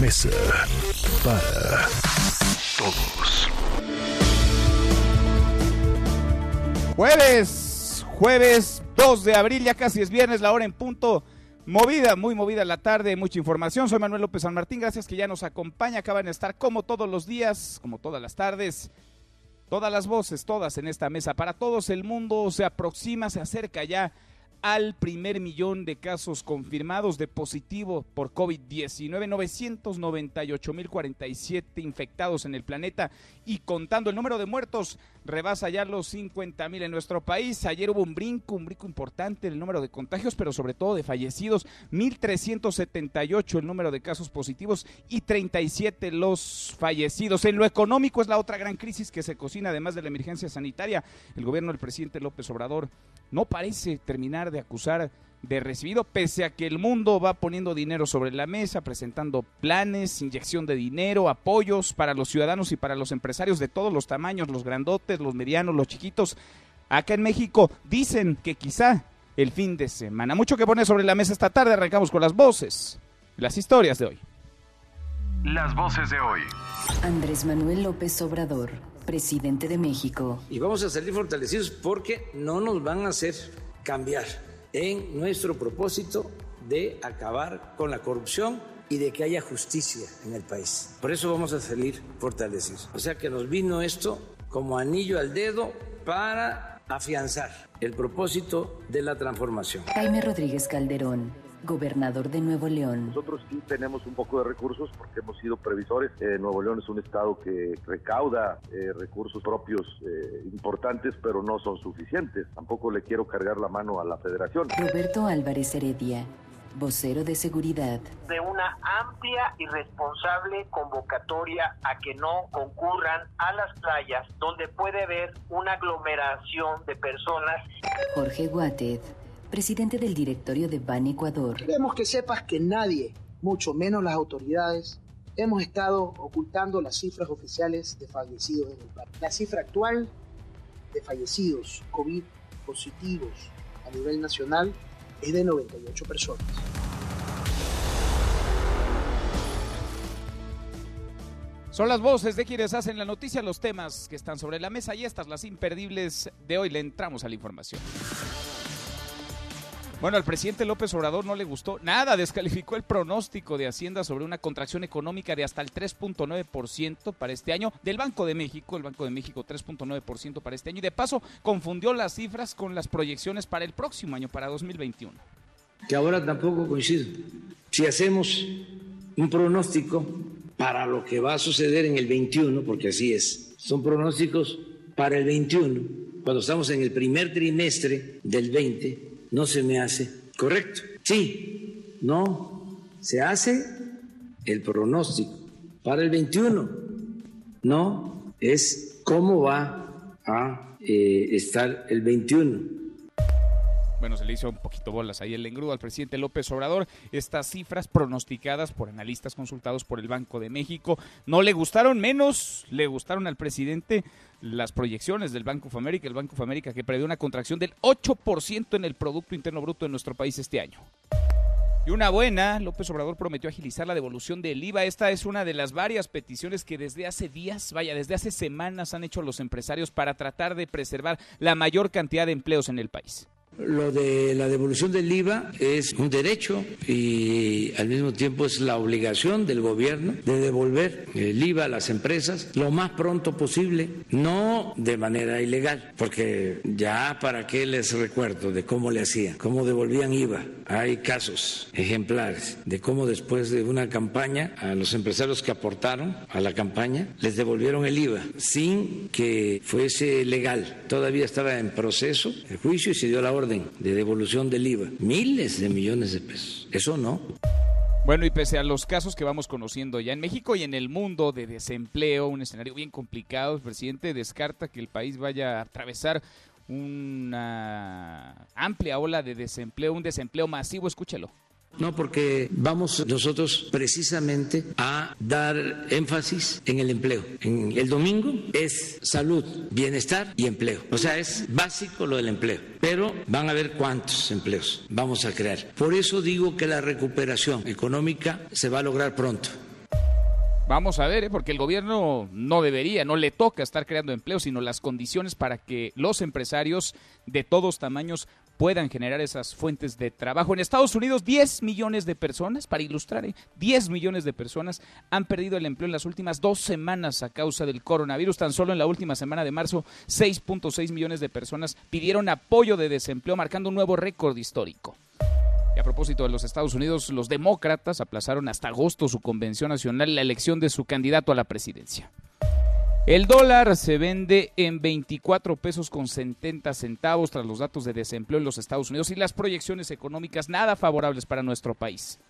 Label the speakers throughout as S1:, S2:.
S1: Mesa para
S2: Todos.
S3: Jueves, jueves 2 de abril, ya casi es viernes, la hora en punto. Movida, muy movida la tarde, mucha información. Soy Manuel López San Martín, gracias que ya nos acompaña. Acaban de estar como todos los días, como todas las tardes. Todas las voces, todas en esta mesa. Para todos el mundo se aproxima, se acerca ya al primer millón de casos confirmados de positivo por COVID-19, 998.047 infectados en el planeta. Y contando el número de muertos rebasa ya los 50.000 en nuestro país. Ayer hubo un brinco, un brinco importante en el número de contagios, pero sobre todo de fallecidos, 1.378 el número de casos positivos y 37 los fallecidos. En lo económico es la otra gran crisis que se cocina, además de la emergencia sanitaria. El gobierno del presidente López Obrador no parece terminar de acusar de recibido, pese a que el mundo va poniendo dinero sobre la mesa, presentando planes, inyección de dinero, apoyos para los ciudadanos y para los empresarios de todos los tamaños, los grandotes, los medianos, los chiquitos. Acá en México dicen que quizá el fin de semana. Mucho que poner sobre la mesa esta tarde, arrancamos con las voces, las historias de hoy.
S2: Las voces de hoy.
S4: Andrés Manuel López Obrador, presidente de México.
S5: y vamos a salir fortalecidos porque no nos van a hacer cambiar en nuestro propósito de acabar con la corrupción y de que haya justicia en el país. Por eso vamos a salir fortalecidos. O sea que nos vino esto como anillo al dedo para afianzar el propósito de la transformación.
S4: Jaime Rodríguez Calderón, gobernador de Nuevo León.
S6: Nosotros sí tenemos un poco de recursos porque hemos sido previsores. Eh, Nuevo León es un estado que recauda eh, recursos propios eh, importantes, pero no son suficientes. Tampoco le quiero cargar la mano a la federación.
S4: Roberto Álvarez Heredia, vocero de seguridad.
S7: de una amplia y responsable convocatoria a que no concurran a las playas donde puede haber una aglomeración de personas
S4: Jorge Guated, presidente del directorio de Ban Ecuador.
S8: Queremos que sepas que nadie, mucho menos las autoridades, hemos estado ocultando las cifras oficiales de fallecidos en el país. La cifra actual de fallecidos COVID positivos a nivel nacional es de 98 personas.
S3: Son las voces de quienes hacen la noticia, los temas que están sobre la mesa y estas las imperdibles de hoy. Le entramos a la información. Bueno, al presidente López Obrador no le gustó nada, descalificó el pronóstico de Hacienda sobre una contracción económica de hasta el 3.9% para este año del Banco de México, el Banco de México 3.9% para este año y de paso confundió las cifras con las proyecciones para el próximo año, para 2021.
S5: que ahora tampoco coincido. Si hacemos un pronóstico para lo que va a suceder en el 21, porque así es, son pronósticos para el 21, cuando estamos en el primer trimestre del 20, no se me hace correcto. Sí, no, se hace el pronóstico para el 21, no es cómo va a eh, estar el 21.
S3: Bueno, se le hizo un poquito bolas ahí el engrudo al presidente López Obrador. Estas cifras pronosticadas por analistas consultados por el Banco de México no le gustaron menos, le gustaron al presidente las proyecciones del Banco of America, el Banco of America que prevé una contracción del 8% en el Producto Interno Bruto de nuestro país este año. Y una buena, López Obrador prometió agilizar la devolución del IVA. Esta es una de las varias peticiones que desde hace días, vaya, desde hace semanas han hecho los empresarios para tratar de preservar la mayor cantidad de empleos en el país.
S5: Lo de la devolución del IVA es un derecho y al mismo tiempo es la obligación del gobierno de devolver el IVA a las empresas lo más pronto posible, no de manera ilegal, porque ya para qué les recuerdo de cómo le hacían, cómo devolvían IVA. Hay casos ejemplares de cómo después de una campaña a los empresarios que aportaron a la campaña les devolvieron el IVA sin que fuese legal. Todavía estaba en proceso el juicio y se dio la orden de devolución del IVA. Miles de millones de pesos. Eso no.
S3: Bueno, y pese a los casos que vamos conociendo ya en México y en el mundo de desempleo, un escenario bien complicado, el presidente descarta que el país vaya a atravesar una amplia ola de desempleo, un desempleo masivo, escúchelo.
S5: No, porque vamos nosotros precisamente a dar énfasis en el empleo. El domingo es salud, bienestar y empleo. O sea, es básico lo del empleo. Pero van a ver cuántos empleos vamos a crear. Por eso digo que la recuperación económica se va a lograr pronto.
S3: Vamos a ver, ¿eh? porque el gobierno no debería, no le toca estar creando empleo, sino las condiciones para que los empresarios de todos tamaños puedan generar esas fuentes de trabajo. En Estados Unidos, 10 millones de personas, para ilustrar, ¿eh? 10 millones de personas han perdido el empleo en las últimas dos semanas a causa del coronavirus. Tan solo en la última semana de marzo, 6.6 millones de personas pidieron apoyo de desempleo, marcando un nuevo récord histórico. Y a propósito de los Estados Unidos, los demócratas aplazaron hasta agosto su convención nacional la elección de su candidato a la presidencia. El dólar se vende en 24 pesos con 70 centavos tras los datos de desempleo en los Estados Unidos y las proyecciones económicas nada favorables para nuestro país.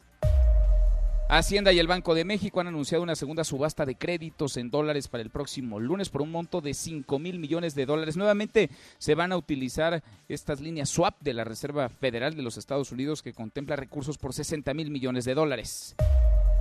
S3: Hacienda y el Banco de México han anunciado una segunda subasta de créditos en dólares para el próximo lunes por un monto de 5 mil millones de dólares. Nuevamente se van a utilizar estas líneas swap de la Reserva Federal de los Estados Unidos que contempla recursos por 60 mil millones de dólares.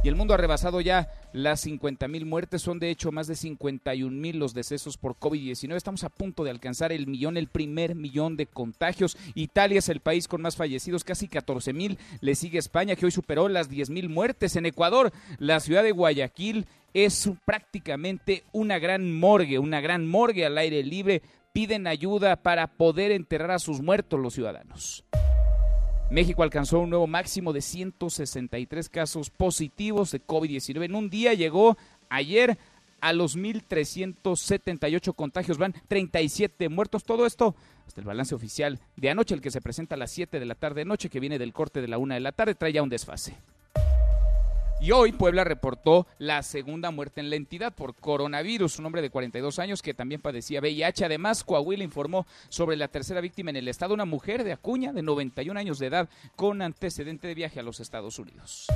S3: Y el mundo ha rebasado ya las 50 mil muertes, son de hecho más de 51 mil los decesos por COVID-19. Estamos a punto de alcanzar el millón, el primer millón de contagios. Italia es el país con más fallecidos, casi 14 mil. Le sigue España, que hoy superó las 10 mil muertes. En Ecuador, la ciudad de Guayaquil es prácticamente una gran morgue, una gran morgue al aire libre. Piden ayuda para poder enterrar a sus muertos los ciudadanos. México alcanzó un nuevo máximo de 163 casos positivos de COVID-19. En un día llegó ayer a los 1.378 contagios, van 37 muertos. Todo esto hasta el balance oficial de anoche, el que se presenta a las 7 de la tarde noche, que viene del corte de la 1 de la tarde, trae ya un desfase. Y hoy Puebla reportó la segunda muerte en la entidad por coronavirus, un hombre de 42 años que también padecía VIH. Además, Coahuila informó sobre la tercera víctima en el estado, una mujer de Acuña de 91 años de edad con antecedente de viaje a los Estados Unidos.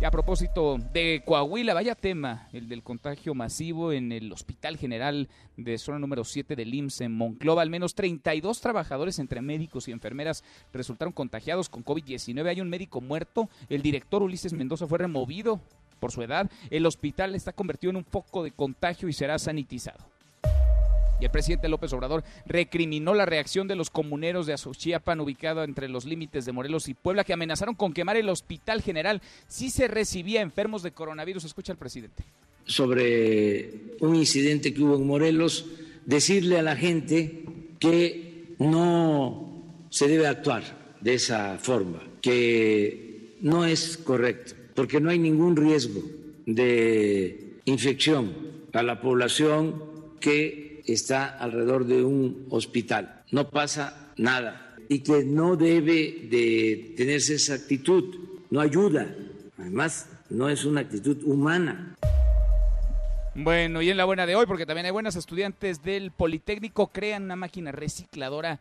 S3: Y a propósito de Coahuila, vaya tema, el del contagio masivo en el Hospital General de zona número 7 del IMSS en Monclova. Al menos 32 trabajadores entre médicos y enfermeras resultaron contagiados con COVID-19. Hay un médico muerto. El director Ulises Mendoza fue removido por su edad. El hospital está convertido en un foco de contagio y será sanitizado. Y el presidente López Obrador recriminó la reacción de los comuneros de Azochiapan, ubicado entre los límites de Morelos y Puebla, que amenazaron con quemar el hospital general si se recibía enfermos de coronavirus. Escucha al presidente.
S5: Sobre un incidente que hubo en Morelos, decirle a la gente que no se debe actuar de esa forma, que no es correcto, porque no hay ningún riesgo de infección a la población que está alrededor de un hospital. No pasa nada y que no debe de tenerse esa actitud, no ayuda. Además, no es una actitud humana.
S3: Bueno, y en la buena de hoy, porque también hay buenas estudiantes del Politécnico, crean una máquina recicladora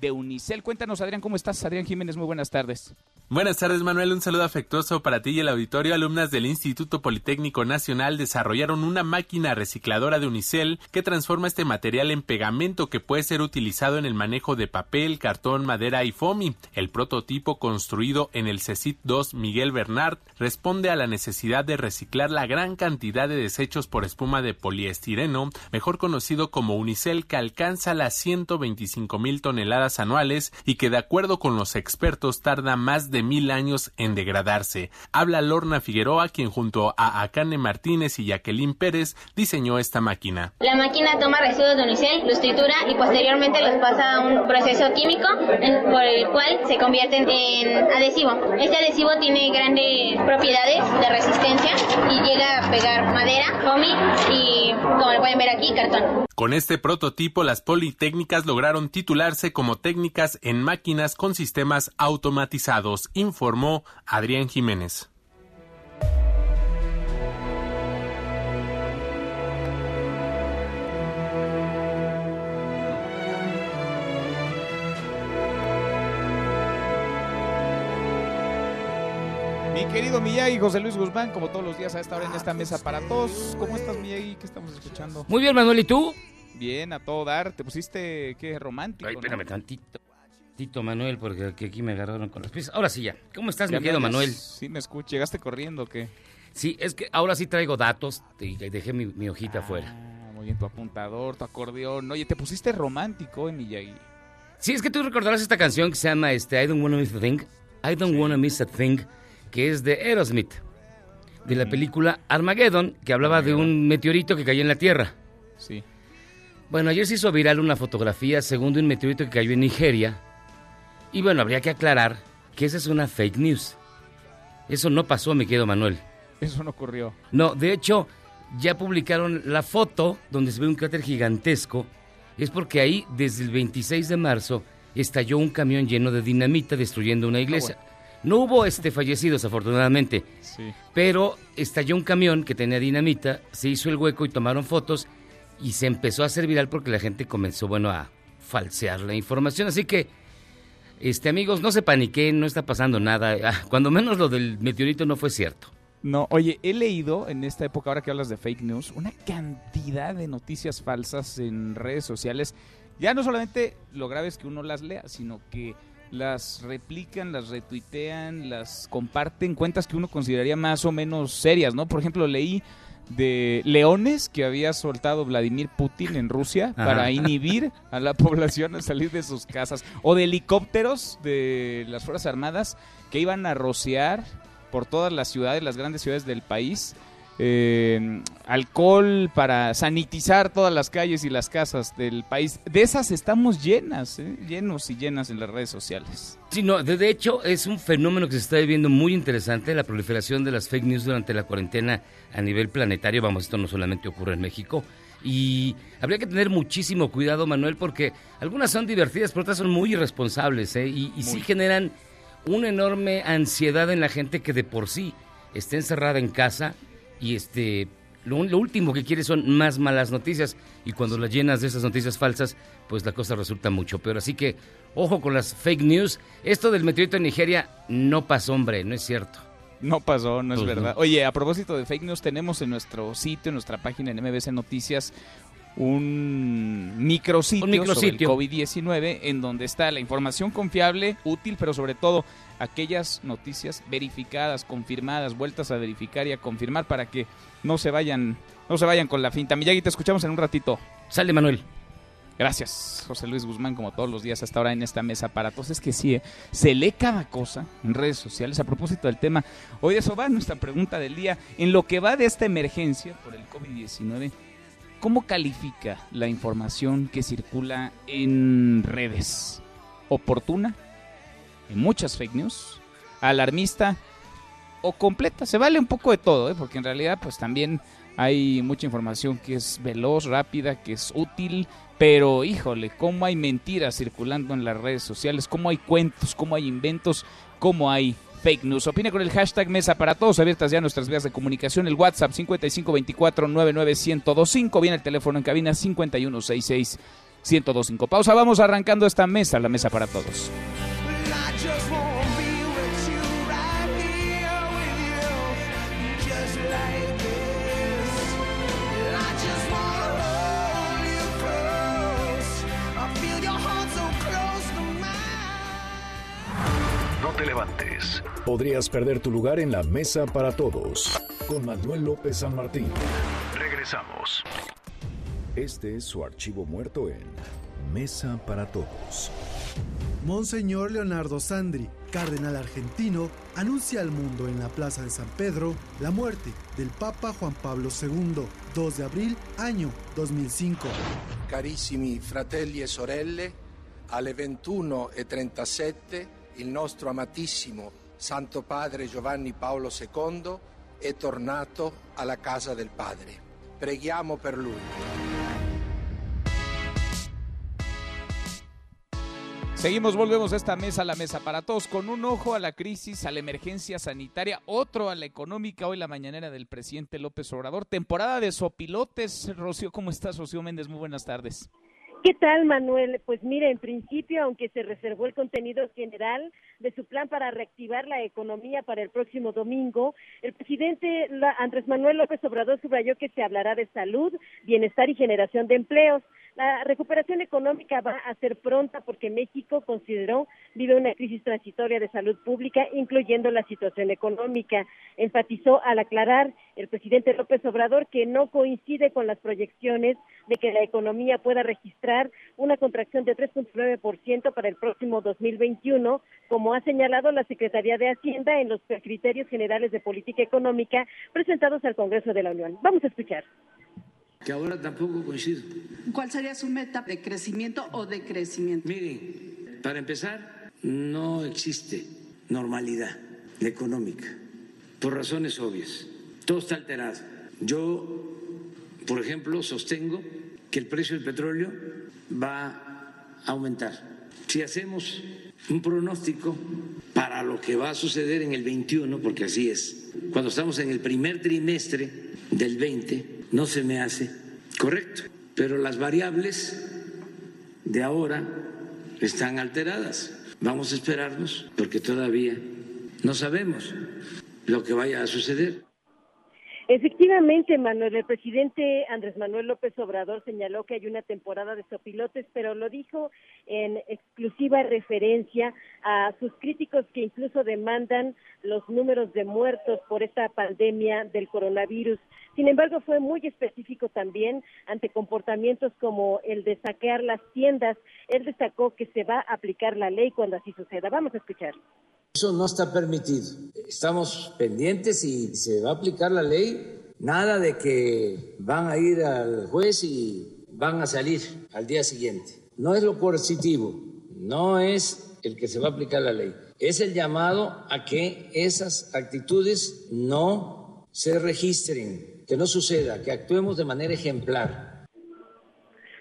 S3: de Unicel. Cuéntanos, Adrián, ¿cómo estás? Adrián Jiménez, muy buenas tardes.
S9: Buenas tardes Manuel, un saludo afectuoso para ti y el auditorio. Alumnas del Instituto Politécnico Nacional desarrollaron una máquina recicladora de unicel que transforma este material en pegamento que puede ser utilizado en el manejo de papel, cartón, madera y foamy. El prototipo construido en el CECIT 2 Miguel Bernard responde a la necesidad de reciclar la gran cantidad de desechos por espuma de poliestireno, mejor conocido como unicel, que alcanza las 125 mil toneladas anuales y que de acuerdo con los expertos tarda más de de mil años en degradarse. Habla Lorna Figueroa, quien junto a Akane Martínez y Jacqueline Pérez diseñó esta máquina.
S10: La máquina toma residuos de unicel, los tritura y posteriormente los pasa a un proceso químico por el cual se convierten en adhesivo. Este adhesivo tiene grandes propiedades de resistencia y llega a pegar madera, foamy y, como lo pueden ver aquí, cartón.
S9: Con este prototipo, las politécnicas lograron titularse como técnicas en máquinas con sistemas automatizados informó Adrián Jiménez.
S3: querido Miyagi, José Luis Guzmán, como todos los días a esta hora en esta mesa para todos. ¿Cómo estás, Miyagi? ¿Qué estamos escuchando?
S11: Muy bien, Manuel, ¿y tú?
S3: Bien, a todo dar. Te pusiste, qué romántico.
S11: Ay,
S3: ¿no?
S11: espérame tantito. Tito Manuel, porque que aquí me agarraron con las piezas. Ahora sí ya. ¿Cómo estás,
S3: ¿Ya
S11: mi querido? Manuel?
S3: Sí, me escucho. ¿Llegaste corriendo o qué?
S11: Sí, es que ahora sí traigo datos. y dejé mi, mi hojita afuera.
S3: Ah, muy bien, tu apuntador, tu acordeón. Oye, te pusiste romántico, eh, Miyagi.
S11: Sí, es que tú recordarás esta canción que se llama este, I Don't Wanna Miss a Thing. I Don't Wanna Miss a Thing, que es de Aerosmith. De la película Armageddon, que hablaba de un meteorito que cayó en la Tierra.
S3: Sí.
S11: Bueno, ayer se hizo viral una fotografía según de un meteorito que cayó en Nigeria. Y bueno, habría que aclarar que esa es una fake news. Eso no pasó, mi querido Manuel.
S3: Eso no ocurrió.
S11: No, de hecho, ya publicaron la foto donde se ve un cráter gigantesco. Es porque ahí, desde el 26 de marzo, estalló un camión lleno de dinamita destruyendo una iglesia. No hubo este fallecidos, afortunadamente,
S3: Sí.
S11: pero estalló un camión que tenía dinamita, se hizo el hueco y tomaron fotos y se empezó a hacer viral porque la gente comenzó, bueno, a falsear la información. Así que, este amigos, no se paniquen, no está pasando nada. Ah, Cuando menos lo del meteorito no fue cierto.
S3: No, oye, he leído en esta época, ahora que hablas de fake news, una cantidad de noticias falsas en redes sociales. Ya no solamente lo grave es que uno las lea, sino que las replican, las retuitean, las comparten, cuentas que uno consideraría más o menos serias, ¿no? Por ejemplo, leí de leones que había soltado Vladimir Putin en Rusia
S11: Ajá.
S3: para inhibir a la población a salir de sus casas, o de helicópteros de las Fuerzas Armadas que iban a rociar por todas las ciudades, las grandes ciudades del país, eh, alcohol para sanitizar todas las calles y las casas del país. De esas estamos llenas, ¿eh? llenos y llenas en las redes sociales.
S11: Sí, no, de, de hecho es un fenómeno que se está viviendo muy interesante, la proliferación de las fake news durante la cuarentena a nivel planetario. Vamos, esto no solamente ocurre en México. Y habría que tener muchísimo cuidado, Manuel, porque algunas son divertidas, pero otras son muy irresponsables, ¿eh? Y, y sí generan una enorme ansiedad en la gente que de por sí está encerrada en casa y este lo, lo último que quiere son más malas noticias y cuando las llenas de esas noticias falsas, pues la cosa resulta mucho peor. Así que ojo con las fake news. Esto del meteorito en Nigeria no pasó, hombre, no es cierto.
S3: No pasó, no es
S11: Pues no.
S3: verdad. Oye, a propósito de fake news, tenemos en nuestro sitio, en nuestra página en MBC Noticias, un micrositio,
S11: Un micrositio.
S3: sobre el COVID-19 en donde está la información confiable, útil, pero sobre todo aquellas noticias verificadas, confirmadas, vueltas a verificar y a confirmar para que no se vayan, no se vayan con la finta. Miyagi, te escuchamos en un ratito.
S11: Sale, Manuel.
S3: Gracias, José Luis Guzmán, como todos los días hasta ahora en esta mesa para todos. Es que sí, ¿eh? se lee cada cosa en redes sociales a propósito del tema. Hoy eso va nuestra pregunta del día. En lo que va de esta emergencia por el COVID-19, ¿cómo califica la información que circula en redes? ¿Oportuna? ¿En muchas fake news? ¿Alarmista? ¿O completa? Se vale un poco de todo, ¿eh? porque en realidad pues también hay mucha información que es veloz, rápida, que es útil, pero híjole, cómo hay mentiras circulando en las redes sociales, cómo hay cuentos, cómo hay inventos, cómo hay fake news. Opina con el hashtag Mesa para Todos, abiertas ya nuestras vías de comunicación, el WhatsApp 5524-99125, viene el teléfono en cabina 5166-1025. Pausa, vamos arrancando esta mesa, la Mesa para Todos.
S1: Te levantes. Podrías perder tu lugar en la mesa para todos. Con Manuel López San Martín. Regresamos. Este es su archivo muerto en Mesa para Todos.
S12: Monseñor Leonardo Sandri, cardenal argentino, anuncia al mundo en la Plaza de San Pedro la muerte del Papa Juan Pablo II, 2 de abril, año 2005.
S13: Carissimi fratelli e sorelle, alle 21.37 il nostro amatissimo Santo Padre Giovanni Paolo II è tornato alla casa del Padre. Preghiamo per lui.
S3: Seguimos, volvemos a esta mesa, la mesa para todos, con un ojo a la crisis, a la emergencia sanitaria, otro a la económica, hoy la mañanera del presidente López Obrador, temporada de sopilotes. Rocío, ¿cómo estás? Rocío Méndez, muy buenas tardes.
S14: ¿Qué tal, Manuel? Pues mira, en principio, aunque se reservó el contenido general, de su plan para reactivar la economía para el próximo domingo, el presidente Andrés Manuel López Obrador subrayó que se hablará de salud, bienestar y generación de empleos. La recuperación económica va a ser pronta porque México consideró vive una crisis transitoria de salud pública, incluyendo la situación económica. Enfatizó al aclarar el presidente López Obrador que no coincide con las proyecciones de que la economía pueda registrar una contracción de 3.9% para el próximo 2021, como ha señalado la Secretaría de Hacienda en los criterios generales de política económica presentados al Congreso de la Unión. Vamos a escuchar
S5: que ahora tampoco coincido.
S15: ¿Cuál sería su meta de crecimiento o de crecimiento?
S5: Miren, para empezar, no existe normalidad económica, por razones obvias. Todo está alterado. Yo, por ejemplo, sostengo que el precio del petróleo va a aumentar. Si hacemos un pronóstico para lo que va a suceder en el 21, porque así es, cuando estamos en el primer trimestre del 20, no se me hace correcto. Pero las variables de ahora están alteradas. Vamos a esperarnos porque todavía no sabemos lo que vaya a suceder.
S14: Efectivamente, Manuel, el presidente Andrés Manuel López Obrador señaló que hay una temporada de sopilotes, pero lo dijo en exclusiva referencia a sus críticos que incluso demandan los números de muertos por esta pandemia del coronavirus. Sin embargo, fue muy específico también ante comportamientos como el de saquear las tiendas. Él destacó que se va a aplicar la ley cuando así suceda. Vamos a escuchar.
S5: Eso no está permitido. Estamos pendientes y se va a aplicar la ley. Nada de que van a ir al juez y van a salir al día siguiente. No es lo coercitivo, no es el que se va a aplicar la ley. Es el llamado a que esas actitudes no se registren, que no suceda, que actuemos de manera ejemplar.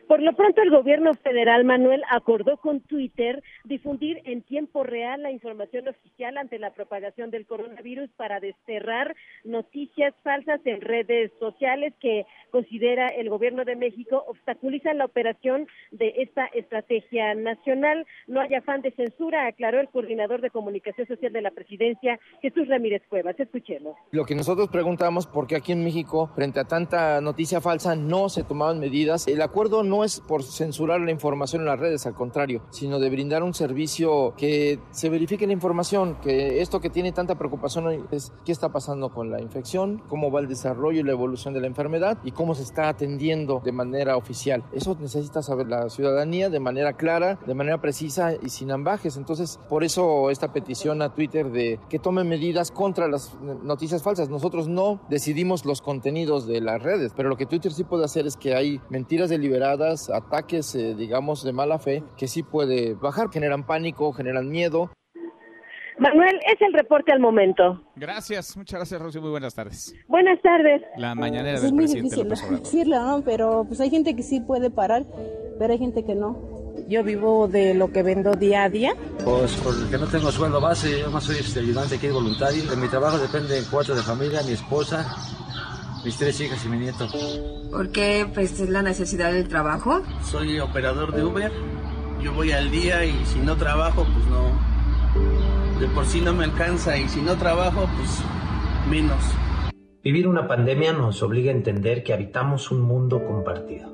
S14: Por lo pronto, el gobierno federal, Manuel, acordó con Twitter difundir en tiempo real la información oficial ante la propagación del coronavirus para desterrar noticias falsas en redes sociales que considera el gobierno de México obstaculizan la operación de esta estrategia nacional. No hay afán de censura, aclaró el coordinador de comunicación social de la presidencia, Jesús Ramírez Cuevas. Escuchemos.
S16: Lo que nosotros preguntamos, porque aquí en México, frente a tanta noticia falsa, no se tomaban medidas. El acuerdo no no es por censurar la información en las redes, al contrario, sino de brindar un servicio que se verifique la información, que esto que tiene tanta preocupación hoy es qué está pasando con la infección, cómo va el desarrollo y la evolución de la enfermedad y cómo se está atendiendo de manera oficial. Eso necesita saber la ciudadanía de manera clara, de manera precisa y sin ambajes. Entonces, por eso esta petición a Twitter de que tome medidas contra las noticias falsas. Nosotros no decidimos los contenidos de las redes, pero lo que Twitter sí puede hacer es que hay mentiras deliberadas ataques, eh, digamos, de mala fe, que sí puede bajar, generan pánico, generan miedo.
S14: Manuel, es el reporte al momento.
S3: Gracias, muchas gracias, Rosy. Muy buenas tardes.
S14: Buenas tardes.
S3: La mañanera
S17: pues
S3: del
S17: es muy
S3: presidente
S17: difícil
S3: López
S17: decirlo, ¿no? Pero pues hay gente que sí puede parar, pero hay gente que no. Yo vivo de lo que vendo día a día.
S18: Pues porque no tengo sueldo base, yo más soy este, ayudante aquí voluntario. De mi trabajo depende cuatro de familia, mi esposa, mis tres hijas y mi nieto.
S19: ¿Por qué pues, es la necesidad del trabajo?
S20: Soy operador de Uber. Yo voy al día y si no trabajo, pues no. De por sí no me alcanza y si no trabajo, pues menos.
S21: Vivir una pandemia nos obliga a entender que habitamos un mundo compartido.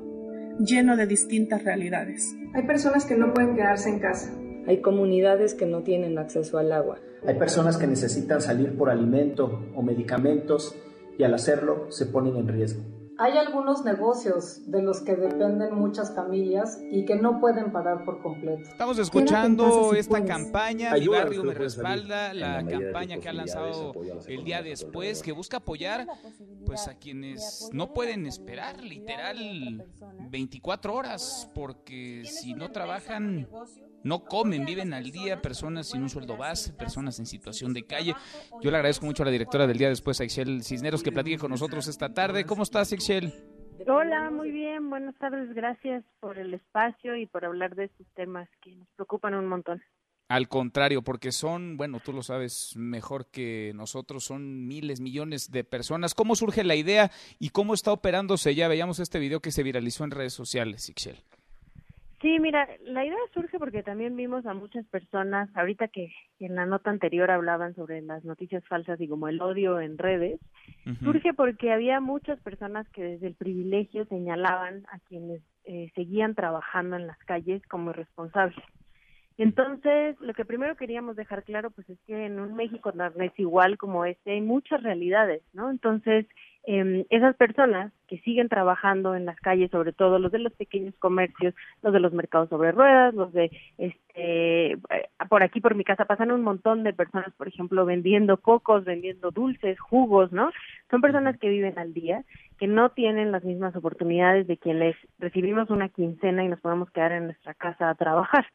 S22: Lleno de distintas realidades.
S23: Hay personas que no pueden quedarse en casa.
S24: Hay comunidades que no tienen acceso al agua.
S25: Hay personas que necesitan salir por alimento o medicamentos y al hacerlo se ponen en riesgo.
S26: Hay algunos negocios de los que dependen muchas familias y que no pueden parar por completo.
S3: Estamos escuchando esta campaña, Mi Barrio Me Respalda, la campaña que ha lanzado el día después, que busca apoyar pues a quienes no pueden esperar literal 24 horas, porque si no trabajan no comen, viven al día, personas sin un sueldo base, personas en situación de calle. Yo le agradezco mucho a la directora del día después, a Cisneros, que platique con nosotros esta tarde. ¿Cómo estás, Excel?
S27: Hola, muy bien, buenas tardes, gracias por el espacio y por hablar de estos temas que nos preocupan un montón.
S3: Al contrario, porque son, bueno, tú lo sabes mejor que nosotros, son miles, millones de personas. ¿Cómo surge la idea y cómo está operándose? Ya veíamos este video que se viralizó en redes sociales, Ixchel.
S27: Sí, mira, la idea surge porque también vimos a muchas personas, ahorita que en la nota anterior hablaban sobre las noticias falsas y como el odio en redes, surge porque había muchas personas que desde el privilegio señalaban a quienes eh, seguían trabajando en las calles como irresponsables. Entonces, lo que primero queríamos dejar claro, pues es que en un México no es igual como este, hay muchas realidades, ¿no? Entonces, eh, esas personas que siguen trabajando en las calles, sobre todo los de los pequeños comercios, los de los mercados sobre ruedas, los de, este, eh, por aquí por mi casa pasan un montón de personas, por ejemplo, vendiendo cocos, vendiendo dulces, jugos, ¿no? Son personas que viven al día, que no tienen las mismas oportunidades de quienes recibimos una quincena y nos podemos quedar en nuestra casa a trabajar.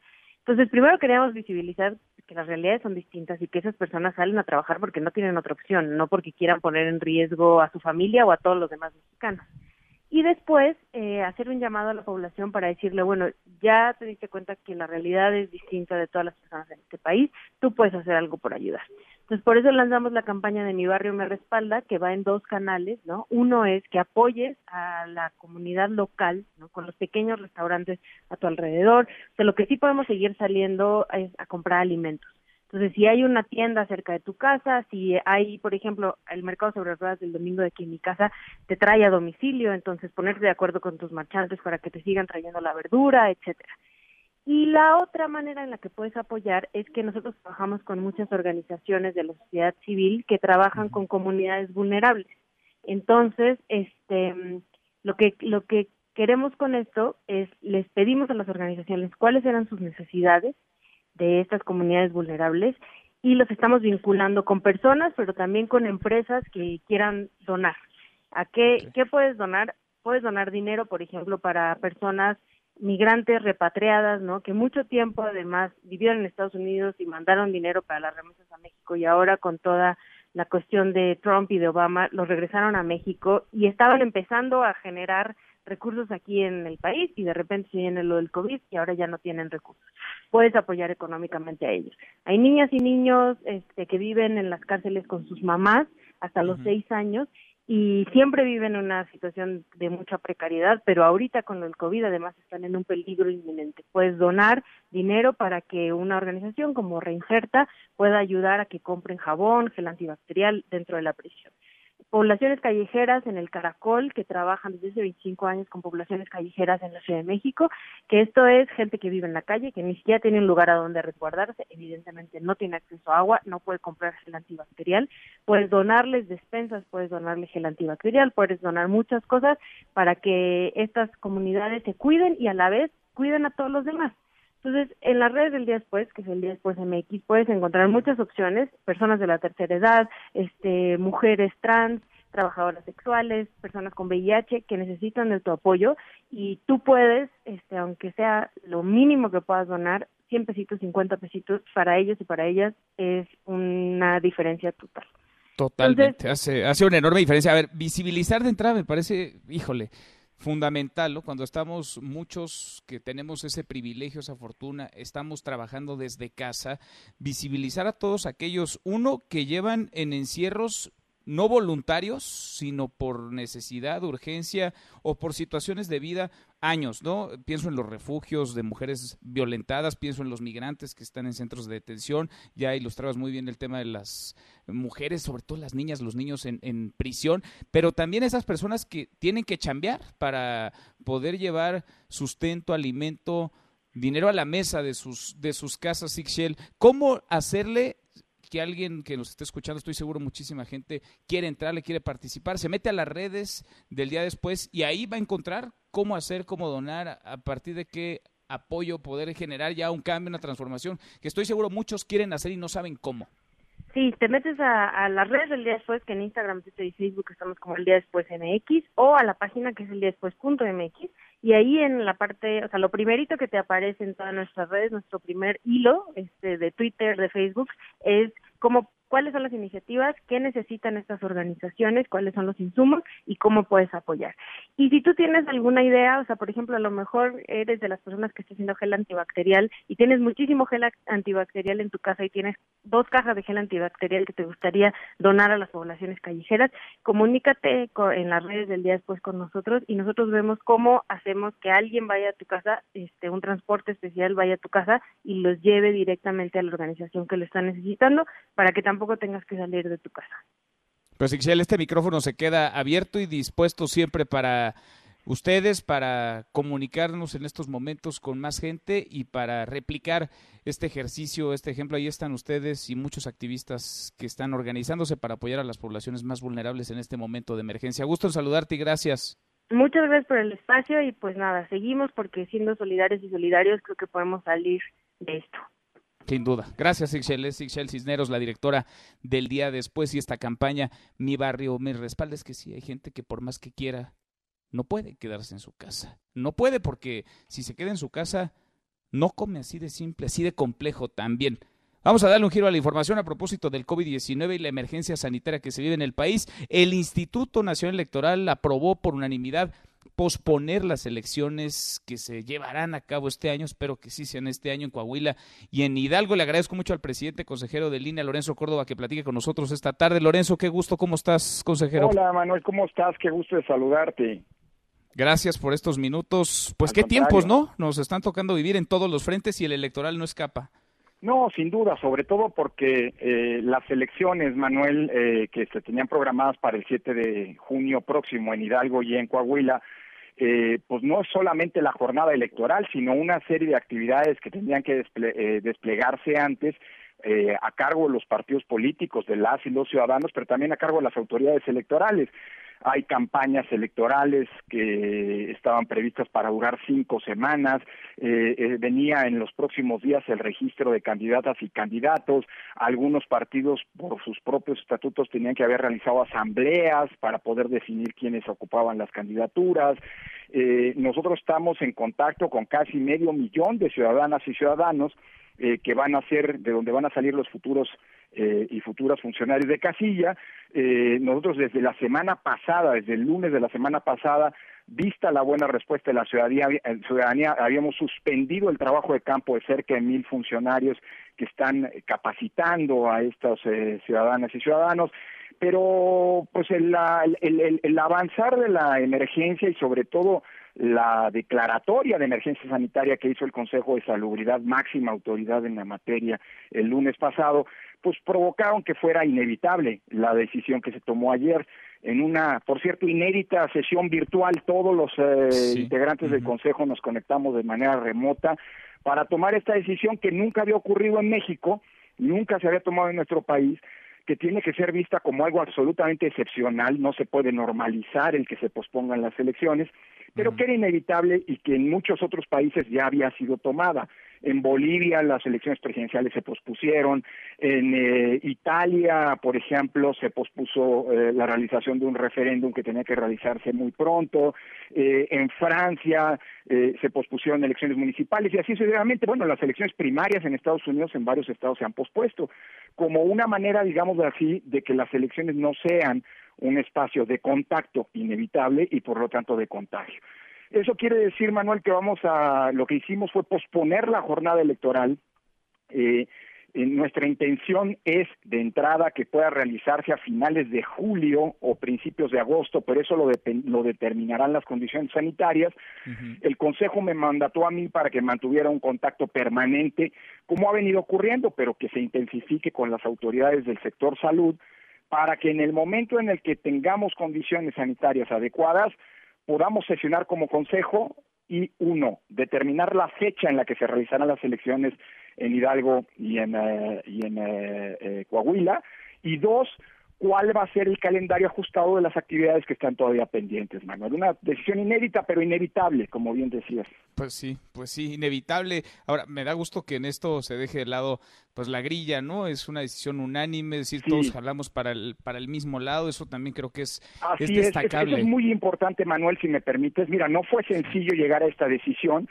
S27: Entonces, primero queríamos visibilizar que las realidades son distintas y que esas personas salen a trabajar porque no tienen otra opción, no porque quieran poner en riesgo a su familia o a todos los demás mexicanos. Y después eh, hacer un llamado a la población para decirle, bueno, ya te diste cuenta que la realidad es distinta de todas las personas en este país, tú puedes hacer algo por ayudar. Entonces, por eso lanzamos la campaña de Mi Barrio Me Respalda, que va en dos canales, ¿no? Uno es que apoyes a la comunidad local, ¿no? Con los pequeños restaurantes a tu alrededor. O sea, lo que sí podemos seguir saliendo es a comprar alimentos. Entonces, si hay una tienda cerca de tu casa, si hay, por ejemplo, el mercado sobre ruedas del domingo de aquí en mi casa, te trae a domicilio, entonces ponerte de acuerdo con tus marchantes para que te sigan trayendo la verdura, etcétera. Y la otra manera en la que puedes apoyar es que nosotros trabajamos con muchas organizaciones de la sociedad civil que trabajan con comunidades vulnerables. Entonces, este, lo que lo que queremos con esto es les pedimos a las organizaciones cuáles eran sus necesidades de estas comunidades vulnerables y los estamos vinculando con personas, pero también con empresas que quieran donar. ¿A qué, qué puedes donar? Puedes donar dinero, por ejemplo, para personas migrantes repatriadas, ¿no? Que mucho tiempo además vivieron en Estados Unidos y mandaron dinero para las remesas a México y ahora con toda la cuestión de Trump y de Obama los regresaron a México y estaban empezando a generar recursos aquí en el país y de repente se viene lo del COVID y ahora ya no tienen recursos. Puedes apoyar económicamente a ellos. Hay niñas y niños este, que viven en las cárceles con sus mamás hasta los seis años y siempre viven en una situación de mucha precariedad, pero ahorita con el COVID además están en un peligro inminente. Puedes donar dinero para que una organización como Reinserta pueda ayudar a que compren jabón, gel antibacterial dentro de la prisión poblaciones callejeras en el Caracol que trabajan desde hace 25 años con poblaciones callejeras en la Ciudad de México, que esto es gente que vive en la calle, que ni siquiera tiene un lugar a donde resguardarse, evidentemente no tiene acceso a agua, no puede comprar gel antibacterial, puedes donarles despensas, puedes donarles gel antibacterial, puedes donar muchas cosas para que estas comunidades se cuiden y a la vez cuiden a todos los demás. Entonces, en las redes del día después, que es el día después MX, puedes encontrar muchas opciones, personas de la tercera edad, este, mujeres trans, trabajadoras sexuales, personas con VIH que necesitan de tu apoyo y tú puedes, este, aunque sea lo mínimo que puedas donar, 100 pesitos, 50 pesitos, para ellos y para ellas es una diferencia total.
S3: Totalmente, hace, hace una enorme diferencia. A ver, visibilizar de entrada me parece, híjole, fundamental. Cuando estamos muchos que tenemos ese privilegio, esa fortuna, estamos trabajando desde casa, visibilizar a todos aquellos, uno, que llevan en encierros no voluntarios, sino por necesidad, urgencia o por situaciones de vida, años, ¿no? Pienso en los refugios de mujeres violentadas, pienso en los migrantes que están en centros de detención, ya ilustrabas muy bien el tema de las mujeres, sobre todo las niñas, los niños en, prisión, pero también esas personas que tienen que chambear para poder llevar sustento, alimento, dinero a la mesa de sus, de sus casas. ¿Cómo hacerle que alguien que nos esté escuchando, estoy seguro muchísima gente quiere entrar, le quiere participar, se mete a las redes del día después y ahí va a encontrar cómo hacer, cómo donar, a partir de qué apoyo poder generar ya un cambio, una transformación, que estoy seguro muchos quieren hacer y no saben cómo.
S27: Sí, te metes a, las redes del día después, que en Instagram, Twitter y Facebook estamos como el día después MX, o a la página que es el día después punto MX, y ahí en la parte, o sea, lo primerito que te aparece en todas nuestras redes, nuestro primer hilo este, de Twitter, de Facebook, es cómo cuáles son las iniciativas, qué necesitan estas organizaciones, cuáles son los insumos y cómo puedes apoyar. Y si tú tienes alguna idea, o sea, por ejemplo, a lo mejor eres de las personas que está haciendo gel antibacterial y tienes muchísimo gel antibacterial en tu casa y tienes dos cajas de gel antibacterial que te gustaría donar a las poblaciones callejeras, comunícate en las redes del día después con nosotros y nosotros vemos cómo hacemos que alguien vaya a tu casa, este, un transporte especial vaya a tu casa y los lleve directamente a la organización que lo está necesitando para que tampoco tengas que salir de tu casa.
S3: Pues Ixel, este micrófono se queda abierto y dispuesto siempre para ustedes, para comunicarnos en estos momentos con más gente y para replicar este ejercicio, este ejemplo. Ahí están ustedes y muchos activistas que están organizándose para apoyar a las poblaciones más vulnerables en este momento de emergencia. Gusto en saludarte y gracias.
S27: Muchas gracias por el espacio y pues nada, seguimos porque siendo solidarios y solidarios creo que podemos salir de esto.
S3: Sin duda. Gracias, Ixchel. Ixchel Cisneros, la directora del día después y esta campaña Mi Barrio Me Respalda. Es que sí, hay gente que por más que quiera, no puede quedarse en su casa. No puede porque si se queda en su casa, no come así de simple, así de complejo también. Vamos a darle un giro a la información a propósito del COVID-19 y la emergencia sanitaria que se vive en el país. El Instituto Nacional Electoral aprobó por unanimidad posponer las elecciones que se llevarán a cabo este año, espero que sí sean este año en Coahuila y en Hidalgo. Le agradezco mucho al presidente consejero de línea, Lorenzo Córdoba, que platique con nosotros esta tarde. Lorenzo, qué gusto, ¿cómo estás, consejero?
S28: Hola, Manuel, ¿cómo estás? Qué gusto de saludarte.
S3: Gracias por estos minutos. Pues qué tiempos, ¿no? Nos están tocando vivir en todos los frentes y el electoral no escapa.
S28: No, sin duda, sobre todo porque eh, las elecciones, Manuel, eh, que se tenían programadas para el 7 de junio próximo en Hidalgo y en Coahuila, eh, pues no solamente la jornada electoral, sino una serie de actividades que tendrían que eh, desplegarse antes eh, a cargo de los partidos políticos, de las y los ciudadanos, pero también a cargo de las autoridades electorales. Hay campañas electorales que estaban previstas para durar cinco semanas. Eh, eh, venía en los próximos días el registro de candidatas y candidatos. Algunos partidos, por sus propios estatutos, tenían que haber realizado asambleas para poder definir quiénes ocupaban las candidaturas. Eh, nosotros estamos en contacto con casi medio millón de ciudadanas y ciudadanos eh, que van a ser, de donde van a salir los futuros eh, y futuras funcionarios de casilla. Eh, nosotros desde la semana pasada, desde el lunes de la semana pasada, vista la buena respuesta de la ciudadanía, eh, habíamos suspendido el trabajo de campo de cerca de mil funcionarios que están capacitando a estas eh, ciudadanas y ciudadanos pero pues el, avanzar de la emergencia y sobre todo la declaratoria de emergencia sanitaria que hizo el Consejo de Salubridad, máxima autoridad en la materia, el lunes pasado, pues provocaron que fuera inevitable la decisión que se tomó ayer en una, por cierto, inédita sesión virtual. Todos los eh, integrantes del Consejo nos conectamos de manera remota para tomar esta decisión que nunca había ocurrido en México, nunca se había tomado en nuestro país que tiene que ser vista como algo absolutamente excepcional, no se puede normalizar el que se pospongan las elecciones, pero que era inevitable y que en muchos otros países ya había sido tomada. En Bolivia las elecciones presidenciales se pospusieron, en eh, Italia, por ejemplo, se pospuso eh, la realización de un referéndum que tenía que realizarse muy pronto, eh, en Francia se pospusieron elecciones municipales y así sucesivamente. Bueno, las elecciones primarias en Estados Unidos en varios estados se han pospuesto como una manera, digamos así, de que las elecciones no sean un espacio de contacto inevitable y por lo tanto de contagio. Eso quiere decir, Manuel, que vamos a, lo que hicimos fue posponer la jornada electoral. Eh, nuestra intención es de entrada que pueda realizarse a finales de julio o principios de agosto, pero eso lo, lo determinarán las condiciones sanitarias. El Consejo me mandató a mí para que mantuviera un contacto permanente, como ha venido ocurriendo, pero que se intensifique con las autoridades del sector salud, para que en el momento en el que tengamos condiciones sanitarias adecuadas, podamos sesionar como consejo y uno, determinar la fecha en la que se realizarán las elecciones en Hidalgo y en, eh, y en eh, eh, Coahuila, y dos, cuál va a ser el calendario ajustado de las actividades que están todavía pendientes, Manuel. Una decisión inédita, pero inevitable, como bien decías.
S3: Pues sí, pues sí, inevitable. Ahora, me da gusto que en esto se deje de lado pues la grilla, ¿no? Es una decisión unánime, es decir, todos jalamos para el, para el mismo lado, eso también creo que es, es destacable.
S28: Es, es muy importante, Manuel, si me permites. Mira, no fue sencillo llegar a esta decisión.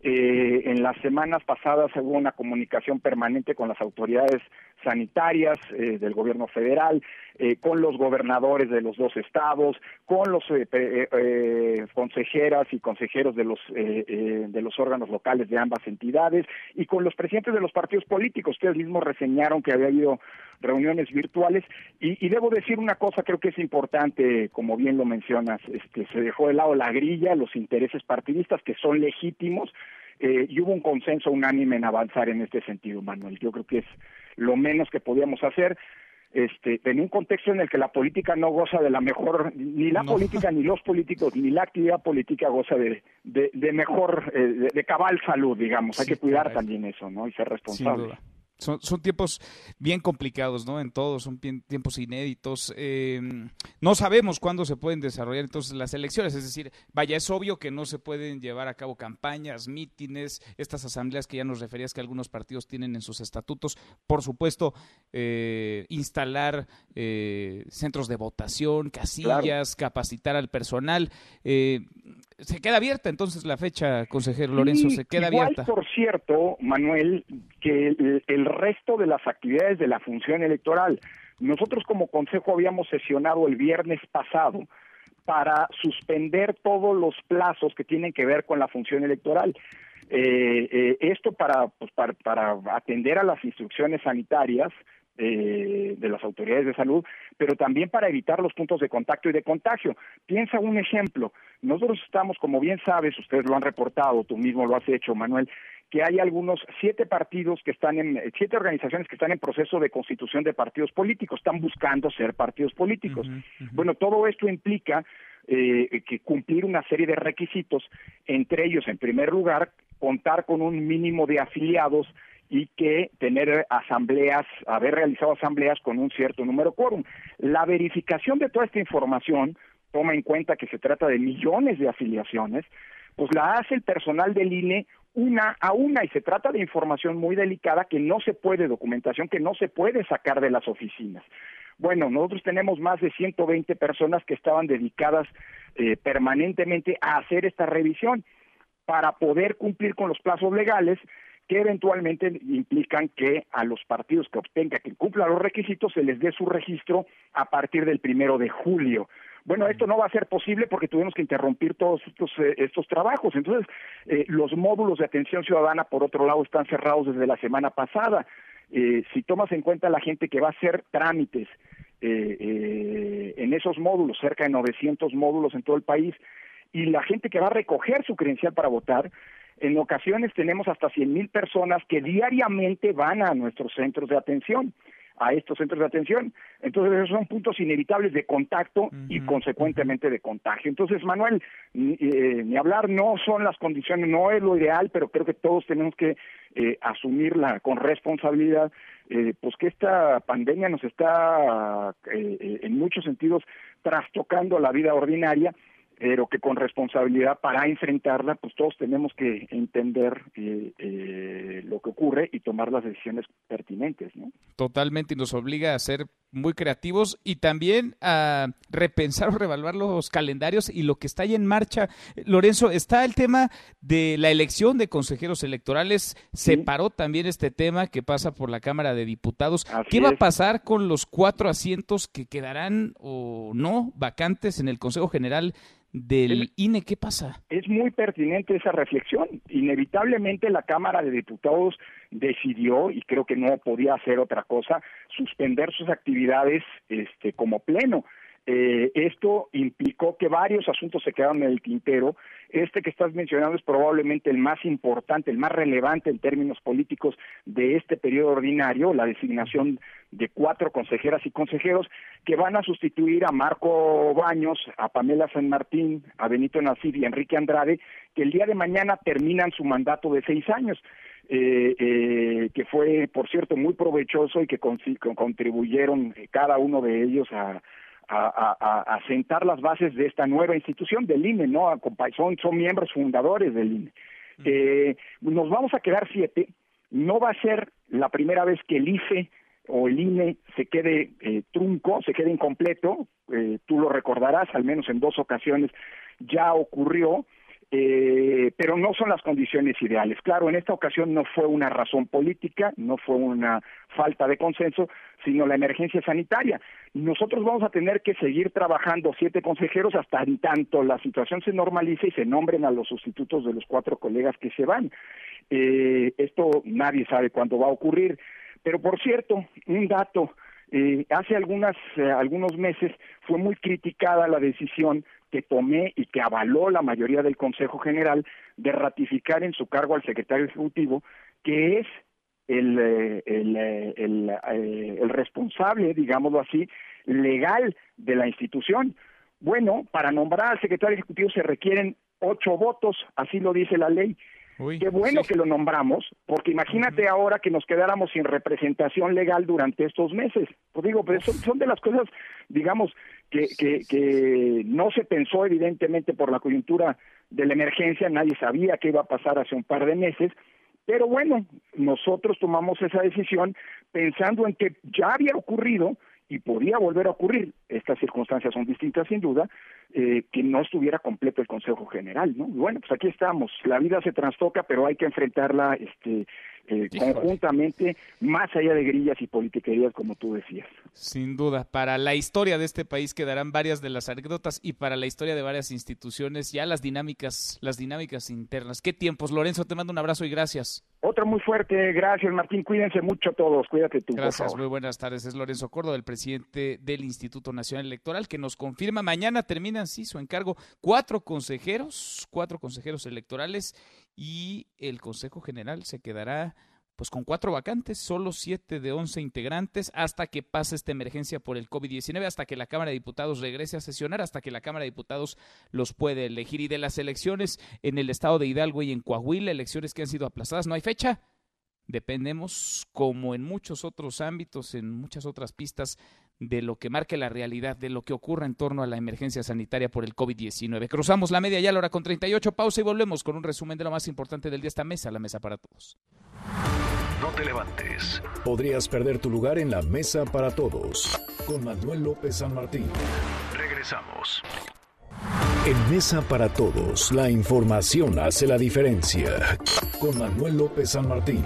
S28: Eh, en las semanas pasadas hubo una comunicación permanente con las autoridades sanitarias eh, del gobierno federal, eh, con los gobernadores de los dos estados, con los consejeras y consejeros de los de los órganos locales de ambas entidades y con los presidentes de los partidos políticos. Ustedes mismos reseñaron que había habido reuniones virtuales y, y debo decir una cosa, creo que es importante, como bien lo mencionas, este, se dejó de lado la grilla, los intereses partidistas que son legítimos, eh, y hubo un consenso unánime en avanzar en este sentido, Manuel. Yo creo que es lo menos que podíamos hacer. Este, en un contexto en el que la política no goza de la mejor, ni la política, ni los políticos, ni la actividad política goza de, de, mejor, eh, de, cabal salud, digamos. Hay que cuidar también eso, ¿no? Y ser responsable.
S3: Son, son, tiempos bien complicados, ¿no? En todos, son tiempos inéditos. Eh, no sabemos cuándo se pueden desarrollar entonces las elecciones, es decir, vaya, es obvio que no se pueden llevar a cabo campañas, mítines, estas asambleas que ya nos referías que algunos partidos tienen en sus estatutos. Por supuesto, eh, instalar eh, centros de votación, casillas, capacitar al personal. Se queda abierta entonces la fecha, consejero Lorenzo, se queda
S28: igual,
S3: abierta.
S28: Por cierto, Manuel, que el, resto de las actividades de la función electoral, nosotros como Consejo habíamos sesionado el viernes pasado para suspender todos los plazos que tienen que ver con la función electoral. Eh, eh, esto para, pues, para, para atender a las instrucciones sanitarias eh, de las autoridades de salud, pero también para evitar los puntos de contacto y de contagio. Piensa un ejemplo. Nosotros estamos, como bien sabes, ustedes lo han reportado, tú mismo lo has hecho, Manuel, que hay algunos siete partidos que están en siete organizaciones que están en proceso de constitución de partidos políticos, están buscando ser partidos políticos. Bueno, todo esto implica eh, que cumplir una serie de requisitos, entre ellos, en primer lugar, contar con un mínimo de afiliados y que tener asambleas, haber realizado asambleas con un cierto número de quórum. La verificación de toda esta información, toma en cuenta que se trata de millones de afiliaciones, pues la hace el personal del INE una a una y se trata de información muy delicada que no se puede, documentación que no se puede sacar de las oficinas. Bueno, nosotros tenemos más de 120 personas que estaban dedicadas eh, permanentemente a hacer esta revisión para poder cumplir con los plazos legales que eventualmente implican que a los partidos que obtengan, que cumplan los requisitos, se les dé su registro a partir del primero de julio. Bueno, esto no va a ser posible porque tuvimos que interrumpir todos estos, eh, estos trabajos. Entonces, eh, los módulos de atención ciudadana, por otro lado, están cerrados desde la semana pasada. Eh, si tomas en cuenta la gente que va a hacer trámites en esos módulos, cerca de 900 módulos en todo el país, y la gente que va a recoger su credencial para votar, en ocasiones tenemos hasta 100 mil personas que diariamente van a nuestros centros de atención, a estos centros de atención. Entonces, esos son puntos inevitables de contacto y consecuentemente de contagio. Entonces, Manuel, eh, ni, hablar, no son las condiciones, no es lo ideal, pero creo que todos tenemos que eh, asumirla con responsabilidad, eh, pues que esta pandemia nos está en muchos sentidos trastocando la vida ordinaria pero que con responsabilidad para enfrentarla, pues todos tenemos que entender eh, eh, lo que ocurre y tomar las decisiones pertinentes, ¿no?
S3: Totalmente, y nos obliga a ser muy creativos y también a repensar o revaluar los calendarios y lo que está ahí en marcha. Lorenzo, está el tema de la elección de consejeros electorales, se paró también este tema que pasa por la Cámara de Diputados. ¿Qué va a pasar con los cuatro asientos que quedarán o no vacantes en el Consejo General del INE, ¿qué pasa?
S28: Es muy pertinente esa reflexión. Inevitablemente la Cámara de Diputados decidió, y creo que no podía hacer otra cosa, suspender sus actividades este, como pleno. Eh, esto implicó que varios asuntos se quedaron en el tintero. Este que estás mencionando es probablemente el más importante, el más relevante en términos políticos de este periodo ordinario, la designación de cuatro consejeras y consejeros que van a sustituir a Marco Baños, a Pamela San Martín, a Benito Nacid y a Enrique Andrade, que el día de mañana terminan su mandato de seis años. Eh, eh, que fue, por cierto, muy provechoso y que contribuyeron cada uno de ellos a, a, sentar las bases de esta nueva institución del INE, ¿no? Son, son miembros fundadores del INE. Eh, nos vamos a quedar siete. No va a ser la primera vez que el IFE o el INE se quede eh, trunco, se quede incompleto. Eh, tú lo recordarás, al menos en dos ocasiones ya ocurrió. eh, pero no son las condiciones ideales. Claro, en esta ocasión no fue una razón política, no fue una falta de consenso, sino la emergencia sanitaria. Nosotros vamos a tener que seguir trabajando siete consejeros hasta en tanto la situación se normalice y se nombren a los sustitutos de los cuatro colegas que se van. Eh, esto nadie sabe cuándo va a ocurrir. Pero por cierto, un dato, eh, hace algunas, eh, algunos meses fue muy criticada la decisión que tomé y que avaló la mayoría del Consejo General de ratificar en su cargo al secretario ejecutivo, que es el, eh, el, eh, el, eh, el responsable, digámoslo así, legal de la institución. Bueno, para nombrar al secretario ejecutivo se requieren ocho votos, así lo dice la ley. Qué bueno que lo nombramos, porque imagínate ahora que nos quedáramos sin representación legal durante estos meses. Pues digo, pues son, son de las cosas, digamos, que, que, que no se pensó evidentemente por la coyuntura de la emergencia, nadie sabía qué iba a pasar hace un par de meses, pero bueno, nosotros tomamos esa decisión pensando en que ya había ocurrido y podía volver a ocurrir, estas circunstancias son distintas sin duda, eh, que no estuviera completo el Consejo General, ¿no? Bueno, pues aquí estamos, la vida se trastoca, pero hay que enfrentarla este, eh, conjuntamente, más allá de grillas y politiquerías, como tú decías.
S3: Sin duda, para la historia de este país quedarán varias de las anécdotas y para la historia de varias instituciones, ya las dinámicas, las dinámicas internas. ¿Qué tiempos? Lorenzo, te mando un abrazo y gracias.
S28: Otra muy fuerte, gracias Martín, cuídense mucho todos, cuídate tú.
S3: Gracias, muy buenas tardes. Es Lorenzo Córdoba, el presidente del Instituto Nacional Electoral, que nos confirma mañana terminan sí su encargo cuatro consejeros, cuatro consejeros electorales y el Consejo General se quedará pues con cuatro vacantes, solo siete de once integrantes, hasta que pase esta emergencia por el COVID-19, hasta que la Cámara de Diputados regrese a sesionar, hasta que la Cámara de Diputados los puede elegir. Y de las elecciones en el estado de Hidalgo y en Coahuila, elecciones que han sido aplazadas, no hay fecha. Dependemos, como en muchos otros ámbitos, en muchas otras pistas, de lo que marque la realidad, de lo que ocurra en torno a la emergencia sanitaria por el COVID-19. Cruzamos la media ya a la hora con 38, pausa y volvemos con un resumen de lo más importante del día esta mesa, la mesa para todos.
S1: No te levantes. Podrías perder tu lugar en la mesa para todos. Con Manuel López San Martín. Regresamos. En Mesa para Todos, la información hace la diferencia. Con Manuel López San Martín.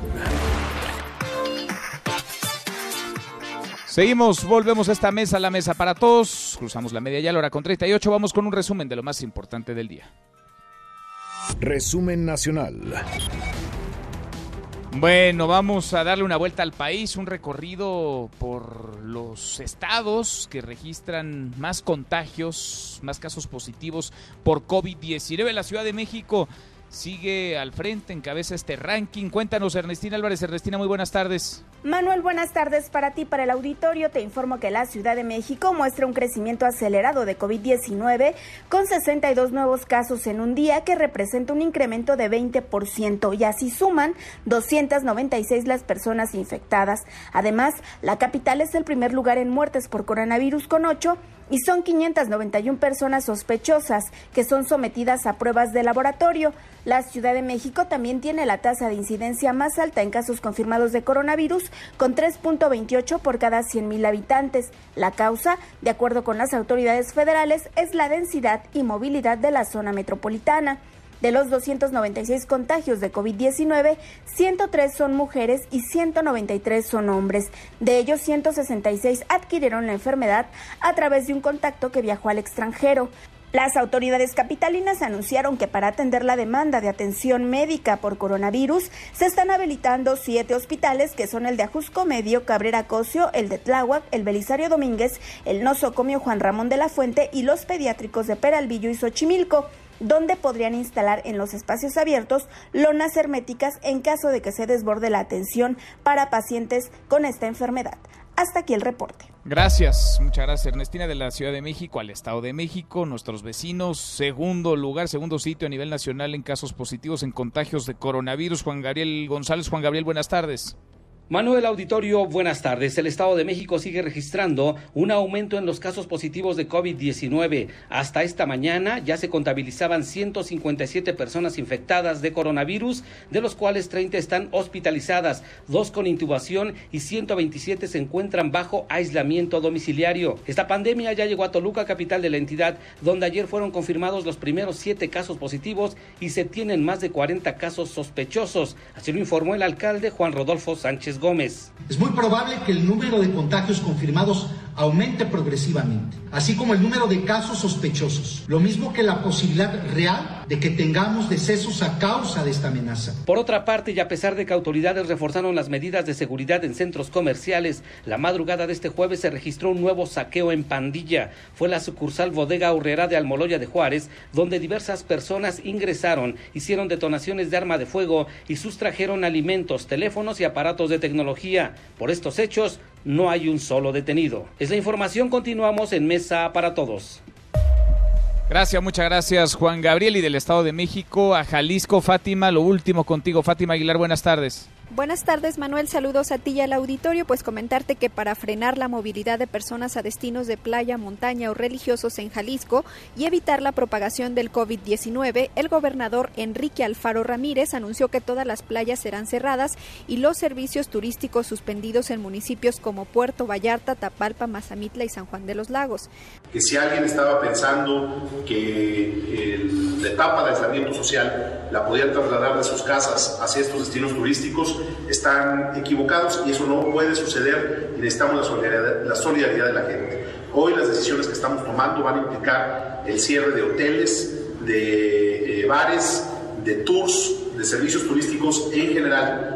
S3: Seguimos, volvemos a esta mesa, la mesa para todos. Cruzamos la media ya la hora con 38. Vamos con un resumen de lo más importante del día.
S1: Resumen nacional.
S3: Bueno, vamos a darle una vuelta al país, un recorrido por los estados que registran más contagios, más casos positivos por COVID-19. La Ciudad de México sigue al frente, encabeza este ranking. Cuéntanos, Ernestina Álvarez. Ernestina, muy buenas tardes.
S29: Manuel, buenas tardes para ti, para el auditorio. Te informo que la Ciudad de México muestra un crecimiento acelerado de COVID-19 con 62 nuevos casos en un día que representa un incremento de 20% y así suman 296 las personas infectadas. Además, la capital es el primer lugar en muertes por coronavirus con 8 y son 591 personas sospechosas que son sometidas a pruebas de laboratorio. La Ciudad de México también tiene la tasa de incidencia más alta en casos confirmados de coronavirus, con 3.28 por cada 100.000 habitantes. La causa, de acuerdo con las autoridades federales, es la densidad y movilidad de la zona metropolitana. De los 296 contagios de COVID-19, 103 son mujeres y 193 son hombres. De ellos, 166 adquirieron la enfermedad a través de un contacto que viajó al extranjero. Las autoridades capitalinas anunciaron que para atender la demanda de atención médica por coronavirus se están habilitando siete hospitales que son el de Ajusco Medio, Cabrera Cosio, el de Tláhuac, el Belisario Domínguez, el nosocomio Juan Ramón de la Fuente y los pediátricos de Peralvillo y Xochimilco donde podrían instalar en los espacios abiertos lonas herméticas en caso de que se desborde la atención para pacientes con esta enfermedad. Hasta aquí el reporte.
S3: Gracias, muchas gracias Ernestina de la Ciudad de México al Estado de México, nuestros vecinos, segundo lugar, segundo sitio a nivel nacional en casos positivos en contagios de coronavirus. Juan Gabriel González, Juan Gabriel, buenas tardes.
S30: Manuel Auditorio, buenas tardes. El Estado de México sigue registrando un aumento en los casos positivos de COVID-19. Hasta esta mañana ya se contabilizaban 157 personas infectadas de coronavirus, de los cuales 30 están hospitalizadas, dos con intubación y 127 se encuentran bajo aislamiento domiciliario. Esta pandemia ya llegó a Toluca, capital de la entidad, donde ayer fueron confirmados los primeros siete casos positivos y se tienen más de 40 casos sospechosos. Así lo informó el alcalde Juan Rodolfo Sánchez Gómez.
S31: Es muy probable que el número de contagios confirmados aumente progresivamente, así como el número de casos sospechosos, lo mismo que la posibilidad real de que tengamos decesos a causa de esta amenaza.
S30: Por otra parte, y a pesar de que autoridades reforzaron las medidas de seguridad en centros comerciales, la madrugada de este jueves se registró un nuevo saqueo en Pandilla. Fue la sucursal Bodega Urrera de Almoloya de Juárez, donde diversas personas ingresaron, hicieron detonaciones de arma de fuego y sustrajeron alimentos, teléfonos y aparatos de tecnología. Por estos hechos, no hay un solo detenido. Es la información, continuamos en Mesa para Todos.
S3: Gracias, muchas gracias Juan Gabriel y del Estado de México a Jalisco. Fátima, lo último contigo. Fátima Aguilar, buenas tardes.
S32: Buenas tardes, Manuel. Saludos a ti y al auditorio. Pues comentarte que para frenar la movilidad de personas a destinos de playa, montaña o religiosos en Jalisco y evitar la propagación del COVID-19, el gobernador Enrique Alfaro Ramírez anunció que todas las playas serán cerradas y los servicios turísticos suspendidos en municipios como Puerto Vallarta, Tapalpa, Mazamitla y San Juan de los Lagos.
S33: Que si alguien estaba pensando que la etapa de aislamiento social la podían trasladar de sus casas hacia estos destinos turísticos, están equivocados y eso no puede suceder y necesitamos la solidaridad, la solidaridad de la gente. Hoy las decisiones que estamos tomando van a implicar el cierre de hoteles, de eh, bares, de tours, de servicios turísticos en general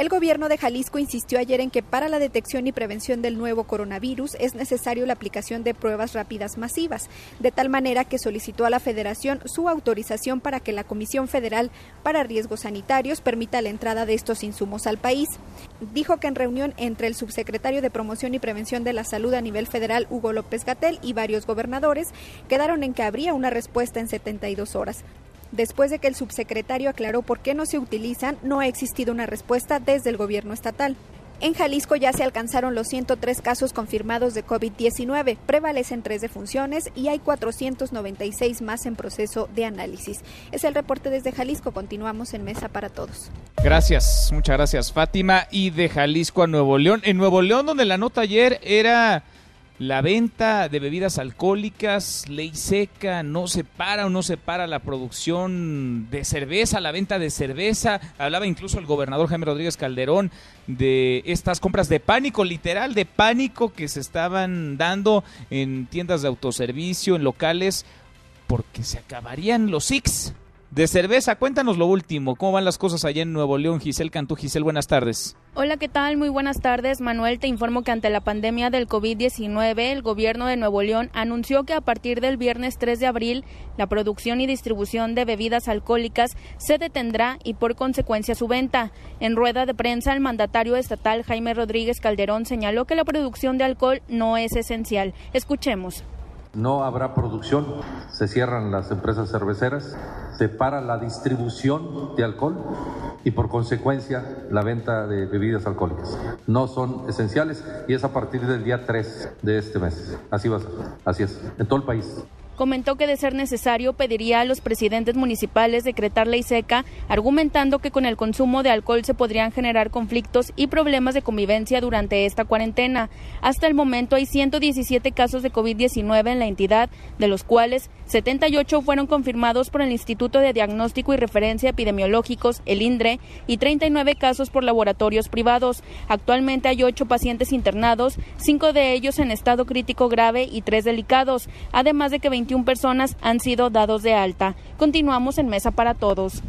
S32: el gobierno de Jalisco insistió ayer en que para la detección y prevención del nuevo coronavirus es necesario la aplicación de pruebas rápidas masivas, de tal manera que solicitó a la Federación su autorización para que la Comisión Federal para Riesgos Sanitarios permita la entrada de estos insumos al país. Dijo que en reunión entre el subsecretario de Promoción y Prevención de la Salud a nivel federal, Hugo López Gatel, y varios gobernadores, quedaron en que habría una respuesta en 72 horas. Después de que el subsecretario aclaró por qué no se utilizan, no ha existido una respuesta desde el gobierno estatal. En Jalisco ya se alcanzaron los 103 casos confirmados de COVID-19, prevalecen tres defunciones y hay 496 más en proceso de análisis. Es el reporte desde Jalisco, continuamos en Mesa para Todos.
S3: Gracias, muchas gracias Fátima. Y de Jalisco a Nuevo León, en Nuevo León donde la nota ayer era la venta de bebidas alcohólicas, ley seca, no se para o no se para la producción de cerveza, la venta de cerveza. Hablaba incluso el gobernador Jaime Rodríguez Calderón de estas compras de pánico, literal de pánico que se estaban dando en tiendas de autoservicio, en locales, porque se acabarían los SIX de cerveza. Cuéntanos lo último, ¿cómo van las cosas allá en Nuevo León? Giselle Cantú, Giselle, buenas tardes.
S34: Hola, ¿qué tal? Muy buenas tardes. Manuel, te informo que ante la pandemia del COVID-19, el gobierno de Nuevo León anunció que a partir del viernes 3 de abril, la producción y distribución de bebidas alcohólicas se detendrá y por consecuencia su venta. En rueda de prensa, el mandatario estatal Jaime Rodríguez Calderón señaló que la producción de alcohol no es esencial. Escuchemos.
S35: No habrá producción, se cierran las empresas cerveceras, se para la distribución de alcohol y por consecuencia la venta de bebidas alcohólicas. No son esenciales y es a partir del día 3 de este mes. Así va a ser, así es, en todo el país
S34: comentó que de ser necesario pediría a los presidentes municipales decretar ley seca, argumentando que con el consumo de alcohol se podrían generar conflictos y problemas de convivencia durante esta cuarentena. Hasta el momento hay 117 casos de COVID-19 en la entidad, de los cuales 78 fueron confirmados por el Instituto de Diagnóstico y Referencia Epidemiológicos, el INDRE, y 39 casos por laboratorios privados. Actualmente hay 8 pacientes internados, 5 de ellos en estado crítico grave y 3 delicados, además de que 20 personas han sido dados de alta. Continuamos en Mesa para Todos.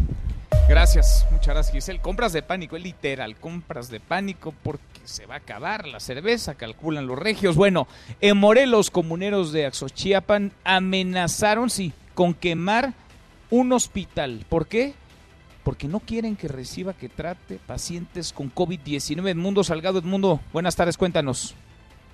S3: Gracias, muchas gracias Giselle. Compras de pánico, es literal, compras de pánico porque se va a acabar la cerveza, calculan los regios. Bueno, en Morelos, comuneros de Axochiapan amenazaron, sí, con quemar un hospital. ¿Por qué? Porque no quieren que reciba, que trate pacientes con COVID-19. Edmundo Salgado, Edmundo, buenas tardes, cuéntanos.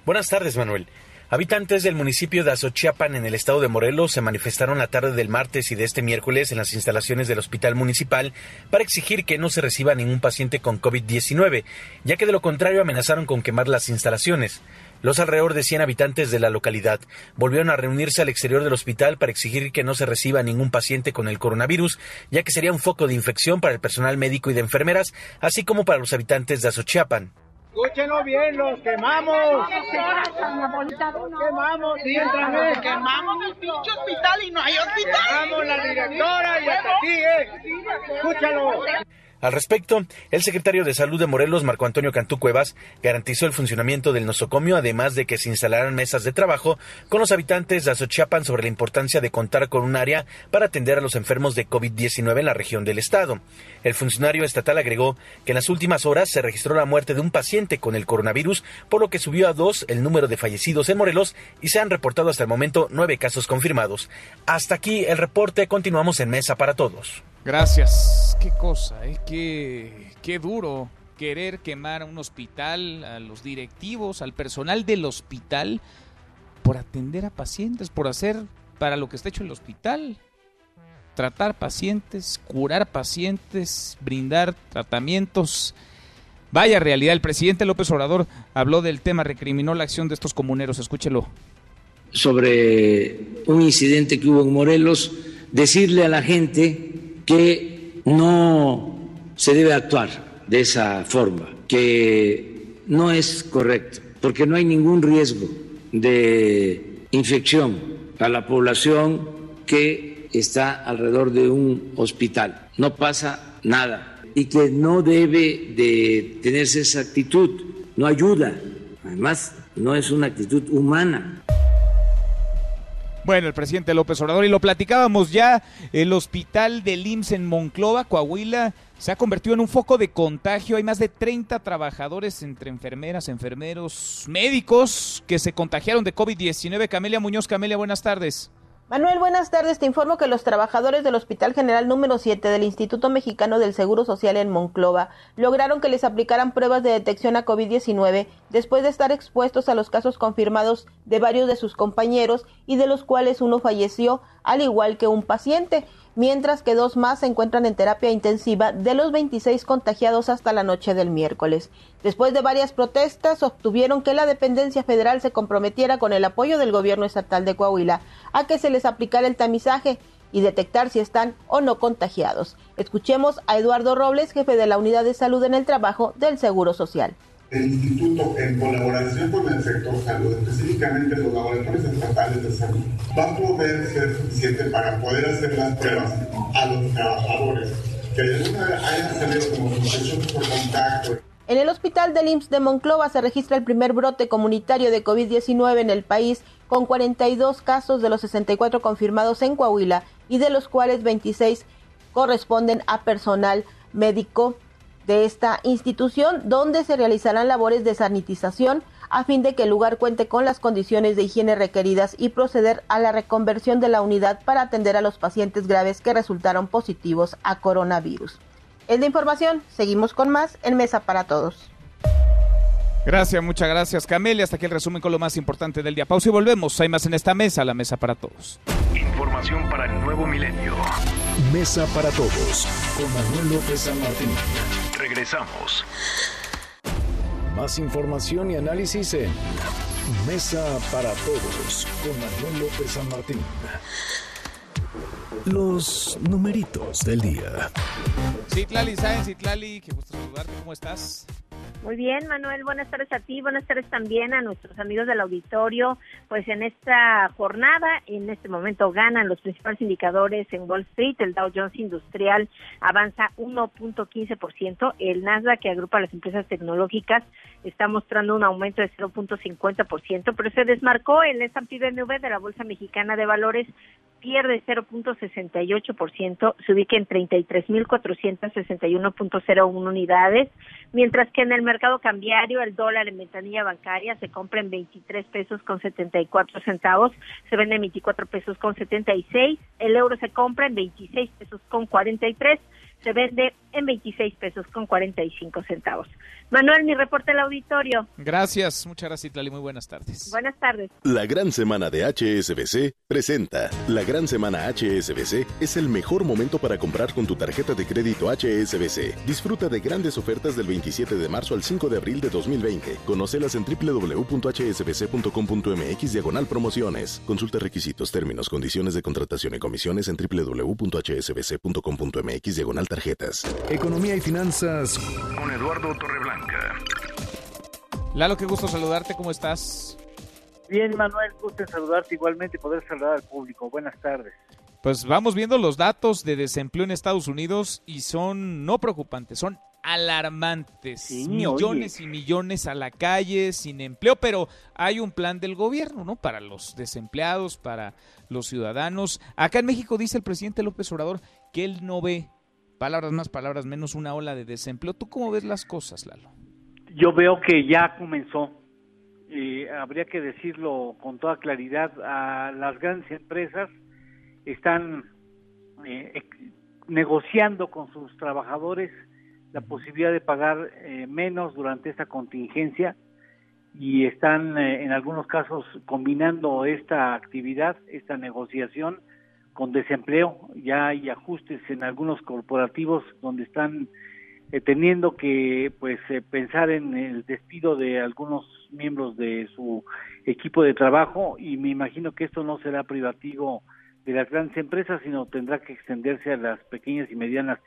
S36: Buenas tardes, Manuel.
S37: Habitantes del municipio de Azochiapan en el estado de Morelos se manifestaron la tarde del martes y de este miércoles en las instalaciones del hospital municipal para exigir que no se reciba ningún paciente con COVID-19, ya que de lo contrario amenazaron con quemar las instalaciones. Los alrededor de 100 habitantes de la localidad volvieron a reunirse al exterior del hospital para exigir que no se reciba ningún paciente con el coronavirus, ya que sería un foco de infección para el personal médico y de enfermeras, así como para los habitantes de Azochiapan.
S38: Escúchenos bien, los quemamos. quemamos, sí,
S39: Quemamos el pinche hospital y no hay hospital.
S38: Quemamos la directora y hasta aquí, eh. Escúchalo.
S37: Al respecto, el secretario de Salud de Morelos, Marco Antonio Cantú Cuevas, garantizó el funcionamiento del nosocomio, además de que se instalarán mesas de trabajo con los habitantes de Azochiapan sobre la importancia de contar con un área para atender a los enfermos de COVID-19 en la región del estado. El funcionario estatal agregó que en las últimas horas se registró la muerte de un paciente con el coronavirus, por lo que subió a dos el número de fallecidos en Morelos y se han reportado hasta el momento nueve casos confirmados. Hasta aquí el reporte, continuamos en Mesa para Todos.
S3: Gracias. Qué cosa, ¿eh? Qué, qué duro querer quemar un hospital, a los directivos, al personal del hospital, por atender a pacientes, por hacer para lo que está hecho el hospital. Tratar pacientes, curar pacientes, brindar tratamientos. Vaya realidad, el presidente López Obrador habló del tema, recriminó la acción de estos comuneros, escúchelo.
S5: Sobre un incidente que hubo en Morelos, decirle a la gente que no se debe actuar de esa forma, que no es correcto, porque no hay ningún riesgo de infección a la población que está alrededor de un hospital. No pasa nada y que no debe de tenerse esa actitud, no ayuda, además no es una actitud humana.
S3: Bueno, el presidente López Obrador, y lo platicábamos ya, el hospital del IMSS en Monclova, Coahuila, se ha convertido en un foco de contagio. Hay más de 30 trabajadores entre enfermeras, enfermeros, médicos que se contagiaron de COVID-19. Camelia Muñoz, Camelia, buenas tardes.
S40: Manuel, buenas tardes. Te informo que los trabajadores del Hospital General número 7 del Instituto Mexicano del Seguro Social en Monclova lograron que les aplicaran pruebas de detección a COVID-19 después de estar expuestos a los casos confirmados de varios de sus compañeros y de los cuales uno falleció, al igual que un paciente mientras que dos más se encuentran en terapia intensiva de los 26 contagiados hasta la noche del miércoles. Después de varias protestas, obtuvieron que la dependencia federal se comprometiera con el apoyo del gobierno estatal de Coahuila a que se les aplicara el tamizaje y detectar si están o no contagiados. Escuchemos a Eduardo Robles, jefe de la Unidad de Salud en el Trabajo del Seguro Social
S41: el instituto, en colaboración con el sector salud, específicamente los laboratorios estatales de salud, va a poder ser suficiente para poder hacer las pruebas a los trabajadores que de alguna vez hayan salido como sospechosos por contacto.
S40: En el hospital del IMSS de Monclova se registra el primer brote comunitario de COVID-19 en el país, con 42 casos de los 64 confirmados en Coahuila y de los cuales 26 corresponden a personal médico de esta institución donde se realizarán labores de sanitización a fin de que el lugar cuente con las condiciones de higiene requeridas y proceder a la reconversión de la unidad para atender a los pacientes graves que resultaron positivos a coronavirus. Es de información, seguimos con más en Mesa para Todos.
S3: Gracias, muchas gracias Camelia. Hasta aquí el resumen con lo más importante del día. Pausa y volvemos. Hay más en esta mesa, la Mesa para Todos.
S1: Información para el nuevo milenio. Mesa para Todos con Manuel López San Martín. Regresamos. Más información y análisis en Mesa para Todos con Manuel López San Martín. Los numeritos del día.
S3: Citlali Sáenz, Citlali, qué gusto saludarte, ¿cómo estás?
S42: Muy bien, Manuel, buenas tardes a ti, buenas tardes también a nuestros amigos del auditorio. Pues en esta jornada, en este momento ganan los principales indicadores en Wall Street. El Dow Jones Industrial avanza 1.15%. El Nasdaq, que agrupa las empresas tecnológicas, está mostrando un aumento de 0.50%, pero se desmarcó el S&P de la Bolsa Mexicana de Valores pierde 0.68%, se ubica en 33.461.01 unidades, mientras que en el mercado cambiario el dólar en ventanilla bancaria se compra en 23 pesos con 74 centavos, se vende en 24 pesos con 76, el euro se compra en 26 pesos con 43, se vende en 26 pesos con 45 centavos. Manuel, mi reporte al auditorio.
S3: Gracias, muchas gracias, Itlali. Muy buenas tardes.
S42: Buenas tardes.
S43: La gran semana de HSBC presenta. La gran semana HSBC es el mejor momento para comprar con tu tarjeta de crédito HSBC. Disfruta de grandes ofertas del 27 de marzo al 5 de abril de 2020. Conócelas en www.hsbc.com.mx diagonal promociones. Consulta requisitos, términos, condiciones de contratación y comisiones en www.hsbc.com.mx diagonal tarjetas.
S1: Economía y finanzas con Eduardo Torreblanca.
S3: Lalo, qué gusto saludarte, ¿cómo estás?
S44: Bien, Manuel, gusto saludarte igualmente y poder saludar al público. Buenas tardes.
S3: Pues vamos viendo los datos de desempleo en Estados Unidos y son no preocupantes, son alarmantes. millones y millones a la calle sin empleo, pero hay un plan del gobierno, ¿no? Para los desempleados, para los ciudadanos. Acá en México dice el presidente López Obrador que él no ve palabras más, palabras menos, una ola de desempleo. ¿Tú cómo ves las cosas, Lalo?
S44: Yo veo que ya comenzó. y habría que decirlo con toda claridad. A las grandes empresas están eh, negociando con sus trabajadores la posibilidad de pagar eh, menos durante esta contingencia y están eh, en algunos casos combinando esta actividad, esta negociación con desempleo. Ya hay ajustes en algunos corporativos donde están eh, teniendo que pues eh, pensar en el despido de algunos miembros de su equipo de trabajo y me imagino que esto no será privativo de las grandes empresas, sino tendrá que extenderse a las pequeñas y medianas.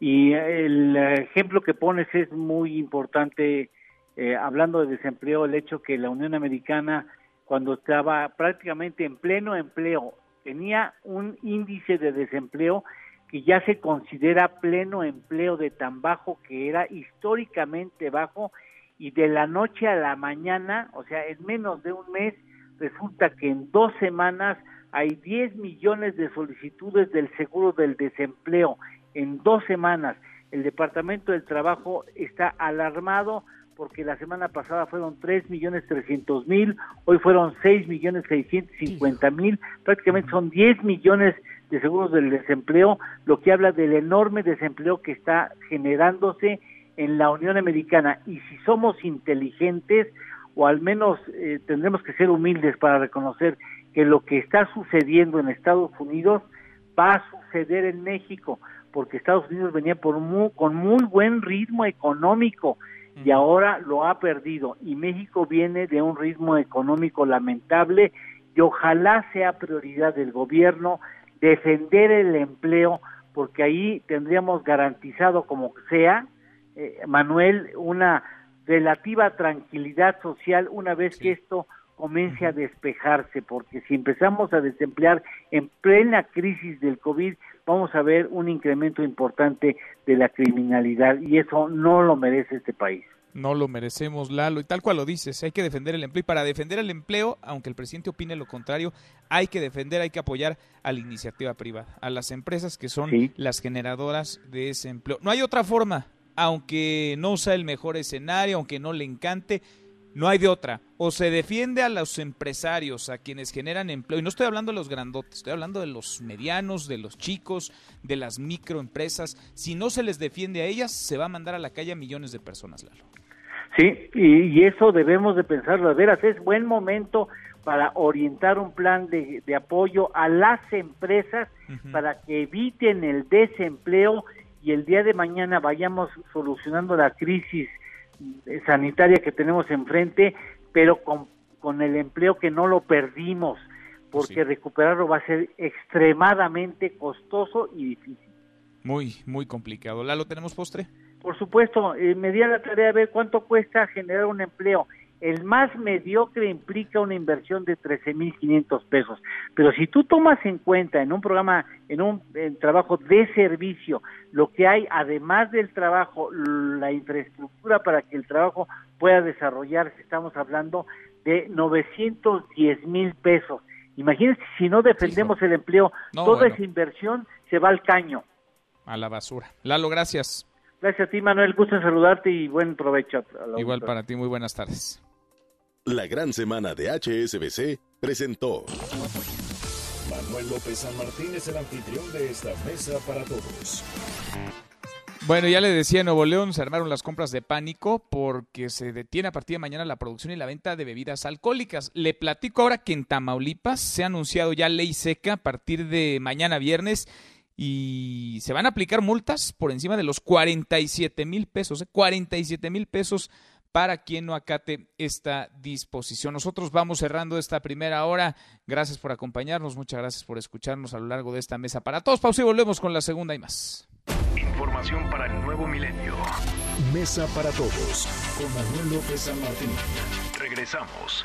S44: Y el ejemplo que pones es muy importante, eh, hablando de desempleo, el hecho que la Unión Americana, cuando estaba prácticamente en pleno empleo tenía un índice de desempleo que ya se considera pleno empleo de tan bajo que era históricamente bajo y de la noche a la mañana, o sea, en menos de un mes, resulta que en dos semanas hay 10 millones de solicitudes del seguro del desempleo. En dos semanas, el Departamento del Trabajo está alarmado porque la semana pasada fueron tres millones trescientos mil, hoy fueron seis millones seiscientos cincuenta mil, prácticamente son 10 millones de seguros del desempleo, lo que habla del enorme desempleo que está generándose en la Unión Americana. Y si somos inteligentes, o al menos eh, tendremos que ser humildes para reconocer que lo que está sucediendo en Estados Unidos va a suceder en México, porque Estados Unidos venía por con muy buen ritmo económico, y ahora lo ha perdido. Y México viene de un ritmo económico lamentable y ojalá sea prioridad del gobierno defender el empleo porque ahí tendríamos garantizado como sea eh, Manuel una relativa tranquilidad social una vez que esto comience a despejarse, porque si empezamos a desemplear en plena crisis del COVID, vamos a ver un incremento importante de la criminalidad y eso no lo merece este país.
S3: No lo merecemos, Lalo. Y tal cual lo dices, hay que defender el empleo. Y para defender el empleo, aunque el presidente opine lo contrario, hay que defender, hay que apoyar a la iniciativa privada, a las empresas que son las generadoras de ese empleo. No hay otra forma, aunque no sea el mejor escenario, aunque no le encante, no hay de otra. O se defiende a los empresarios, a quienes generan empleo. Y no estoy hablando de los grandotes, estoy hablando de los medianos, de los chicos, de las microempresas. Si no se les defiende a ellas, se va a mandar a la calle a millones de personas, Lalo.
S44: Sí, y, eso debemos de pensarlo. De veras, es buen momento para orientar un plan de, apoyo a las empresas para que eviten el desempleo y el día de mañana vayamos solucionando la crisis sanitaria que tenemos enfrente, pero con, con el empleo que no lo perdimos, porque recuperarlo va a ser extremadamente costoso y difícil.
S3: Muy, muy complicado. ¿La lo tenemos postre?
S44: Por supuesto, eh, me di a la tarea de ver cuánto cuesta generar un empleo. El más mediocre implica una inversión de 13.500 pesos. Pero si tú tomas en cuenta en un programa, en un trabajo de servicio, lo que hay además del trabajo, la infraestructura para que el trabajo pueda desarrollarse, estamos hablando de 910 mil pesos. Imagínense si no defendemos el empleo, toda esa inversión se va al caño.
S3: A la basura. Lalo, gracias.
S44: Gracias a ti, Manuel. Gusto en saludarte y buen provecho.
S3: Igual para ti, muy buenas tardes.
S43: La gran semana de HSBC presentó.
S1: Manuel López San Martín es el anfitrión de esta mesa para todos.
S3: Bueno, ya le decía, en Nuevo León se armaron las compras de pánico porque se detiene a partir de mañana la producción y la venta de bebidas alcohólicas. Le platico ahora que en Tamaulipas se ha anunciado ya ley seca a partir de mañana viernes y se van a aplicar multas por encima de los 47 mil pesos, 47 ¿eh? mil pesos para quien no acate esta disposición. Nosotros vamos cerrando esta primera hora. Gracias por acompañarnos, muchas gracias por escucharnos a lo largo de esta mesa para todos. Pausa y volvemos con la segunda y más.
S1: Información para el nuevo milenio. Mesa para todos con Manuel López San Martín. Regresamos.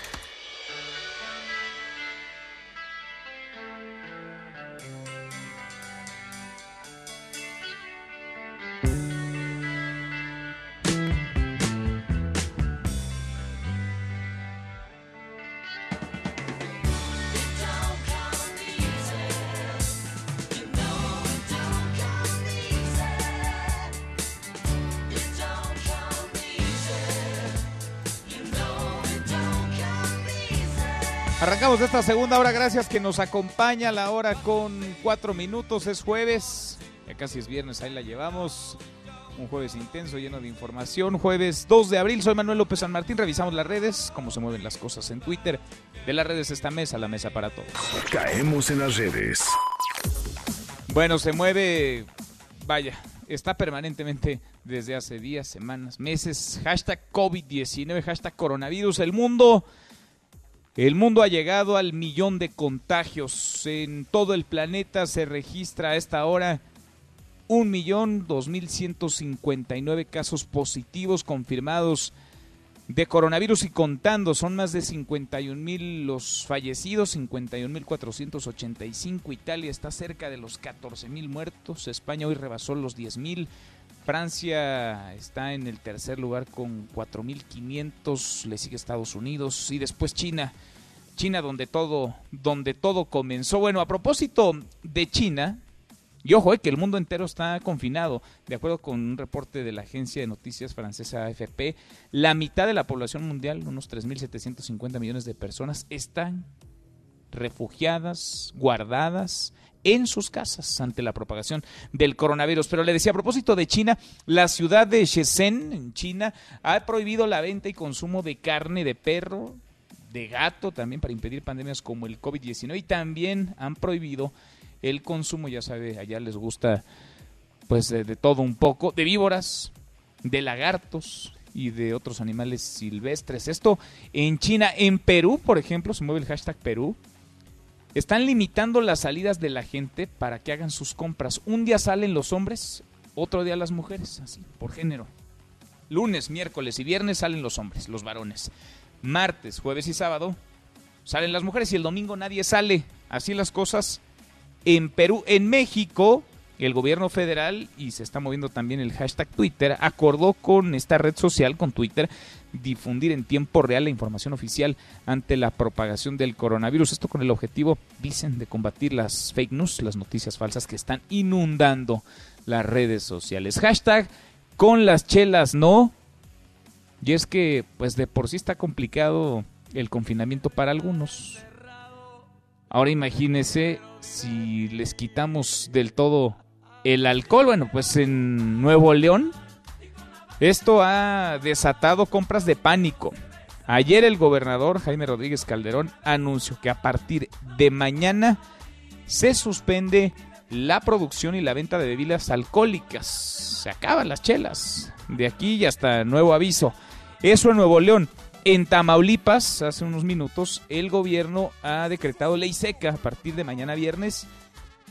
S3: Arrancamos esta segunda hora, gracias que nos acompaña la hora con cuatro minutos, es jueves, ya casi es viernes, ahí la llevamos. Un jueves intenso, lleno de información. Jueves 2 de abril, soy Manuel López San Martín. Revisamos las redes, cómo se mueven las cosas en Twitter. De las redes esta mesa, la mesa para todos.
S1: Caemos en las redes.
S3: Bueno, se mueve, vaya, está permanentemente desde hace días, semanas, meses. Hashtag COVID-19, hashtag coronavirus. El mundo el mundo ha llegado al millón de contagios. En todo el planeta se registra a esta hora un millón dos mil ciento cincuenta y nueve casos positivos confirmados de coronavirus y contando. Son más de 51 mil los fallecidos, 51 mil 485. Italia está cerca de los 14 mil muertos. España hoy rebasó los 10 mil. Francia está en el tercer lugar con 4.500, le sigue Estados Unidos y después China. China donde todo, donde todo comenzó. Bueno, a propósito de China, y ojo, eh, que el mundo entero está confinado. De acuerdo con un reporte de la agencia de noticias francesa AFP, la mitad de la población mundial, unos 3.750 millones de personas, están refugiadas, guardadas en sus casas ante la propagación del coronavirus. Pero le decía, a propósito de China, la ciudad de Shenzhen, en China, ha prohibido la venta y consumo de carne de perro, de gato, también para impedir pandemias como el COVID-19 y también han prohibido el consumo, ya sabe, allá les gusta pues de, de todo un poco, de víboras, de lagartos, y de otros animales silvestres. Esto en China, en Perú, por ejemplo, se mueve el hashtag Perú, están limitando las salidas de la gente para que hagan sus compras. Un día salen los hombres, otro día las mujeres, así, por género. Lunes, miércoles y viernes salen los hombres, los varones. Martes, jueves y sábado salen las mujeres y el domingo nadie sale. Así las cosas en Perú. En México, el gobierno federal, y se está moviendo también el hashtag Twitter, acordó con esta red social, con Twitter, difundir en tiempo real la información oficial ante la propagación del coronavirus. Esto con el objetivo, dicen, de combatir las fake news, las noticias falsas que están inundando las redes sociales. Hashtag con las chelas no. Y es que, pues de por sí está complicado el confinamiento para algunos. Ahora imagínense si les quitamos del todo el alcohol. Bueno, pues en Nuevo León esto ha desatado compras de pánico. Ayer el gobernador Jaime Rodríguez Calderón anunció que a partir de mañana se suspende la producción y la venta de bebidas alcohólicas. Se acaban las chelas. De aquí y hasta nuevo aviso. Eso en Nuevo León. En Tamaulipas, hace unos minutos, el gobierno ha decretado ley seca a partir de mañana viernes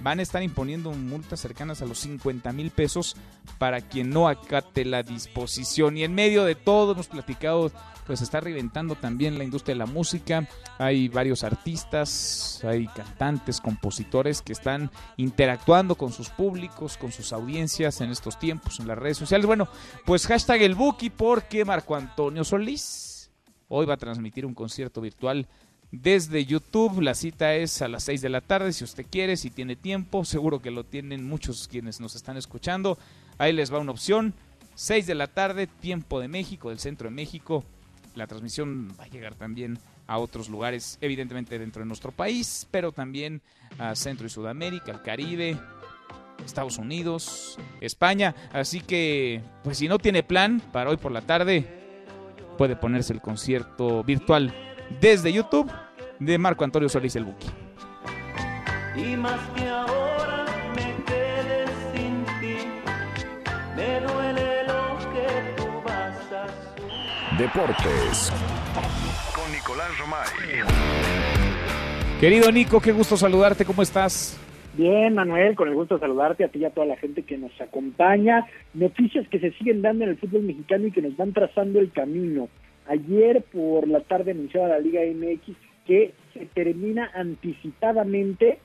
S3: van a estar imponiendo multas cercanas a los 50 mil pesos para quien no acate la disposición. Y en medio de todo, hemos platicado, pues está reventando también la industria de la música. Hay varios artistas, hay cantantes, compositores que están interactuando con sus públicos, con sus audiencias en estos tiempos, en las redes sociales. Bueno, pues hashtag el Buki porque Marco Antonio Solís hoy va a transmitir un concierto virtual desde YouTube. La cita es a las 6 de la tarde, si usted quiere, si tiene tiempo. Seguro que lo tienen muchos quienes nos están escuchando. Ahí les va una opción. 6 de la tarde, tiempo de México, del centro de México. la transmisión va a llegar también a otros lugares, evidentemente dentro de nuestro país, pero también a Centro y Sudamérica, al Caribe, Estados Unidos, España. Así que, pues si no tiene plan para hoy por la tarde, puede ponerse el concierto virtual desde YouTube de Marco Antonio Solís el Buki. Y más que ahora me quedé sin ti, me duele lo que tú vas a
S1: Deportes con Nicolás Romay.
S3: Querido Nico, qué gusto saludarte, ¿cómo estás?
S45: Bien, Manuel, con el gusto de saludarte a ti y a toda la gente que nos acompaña. Noticias que se siguen dando en el fútbol mexicano y que nos van trazando el camino. Ayer por la tarde anunciaba la Liga MX que se termina anticipadamente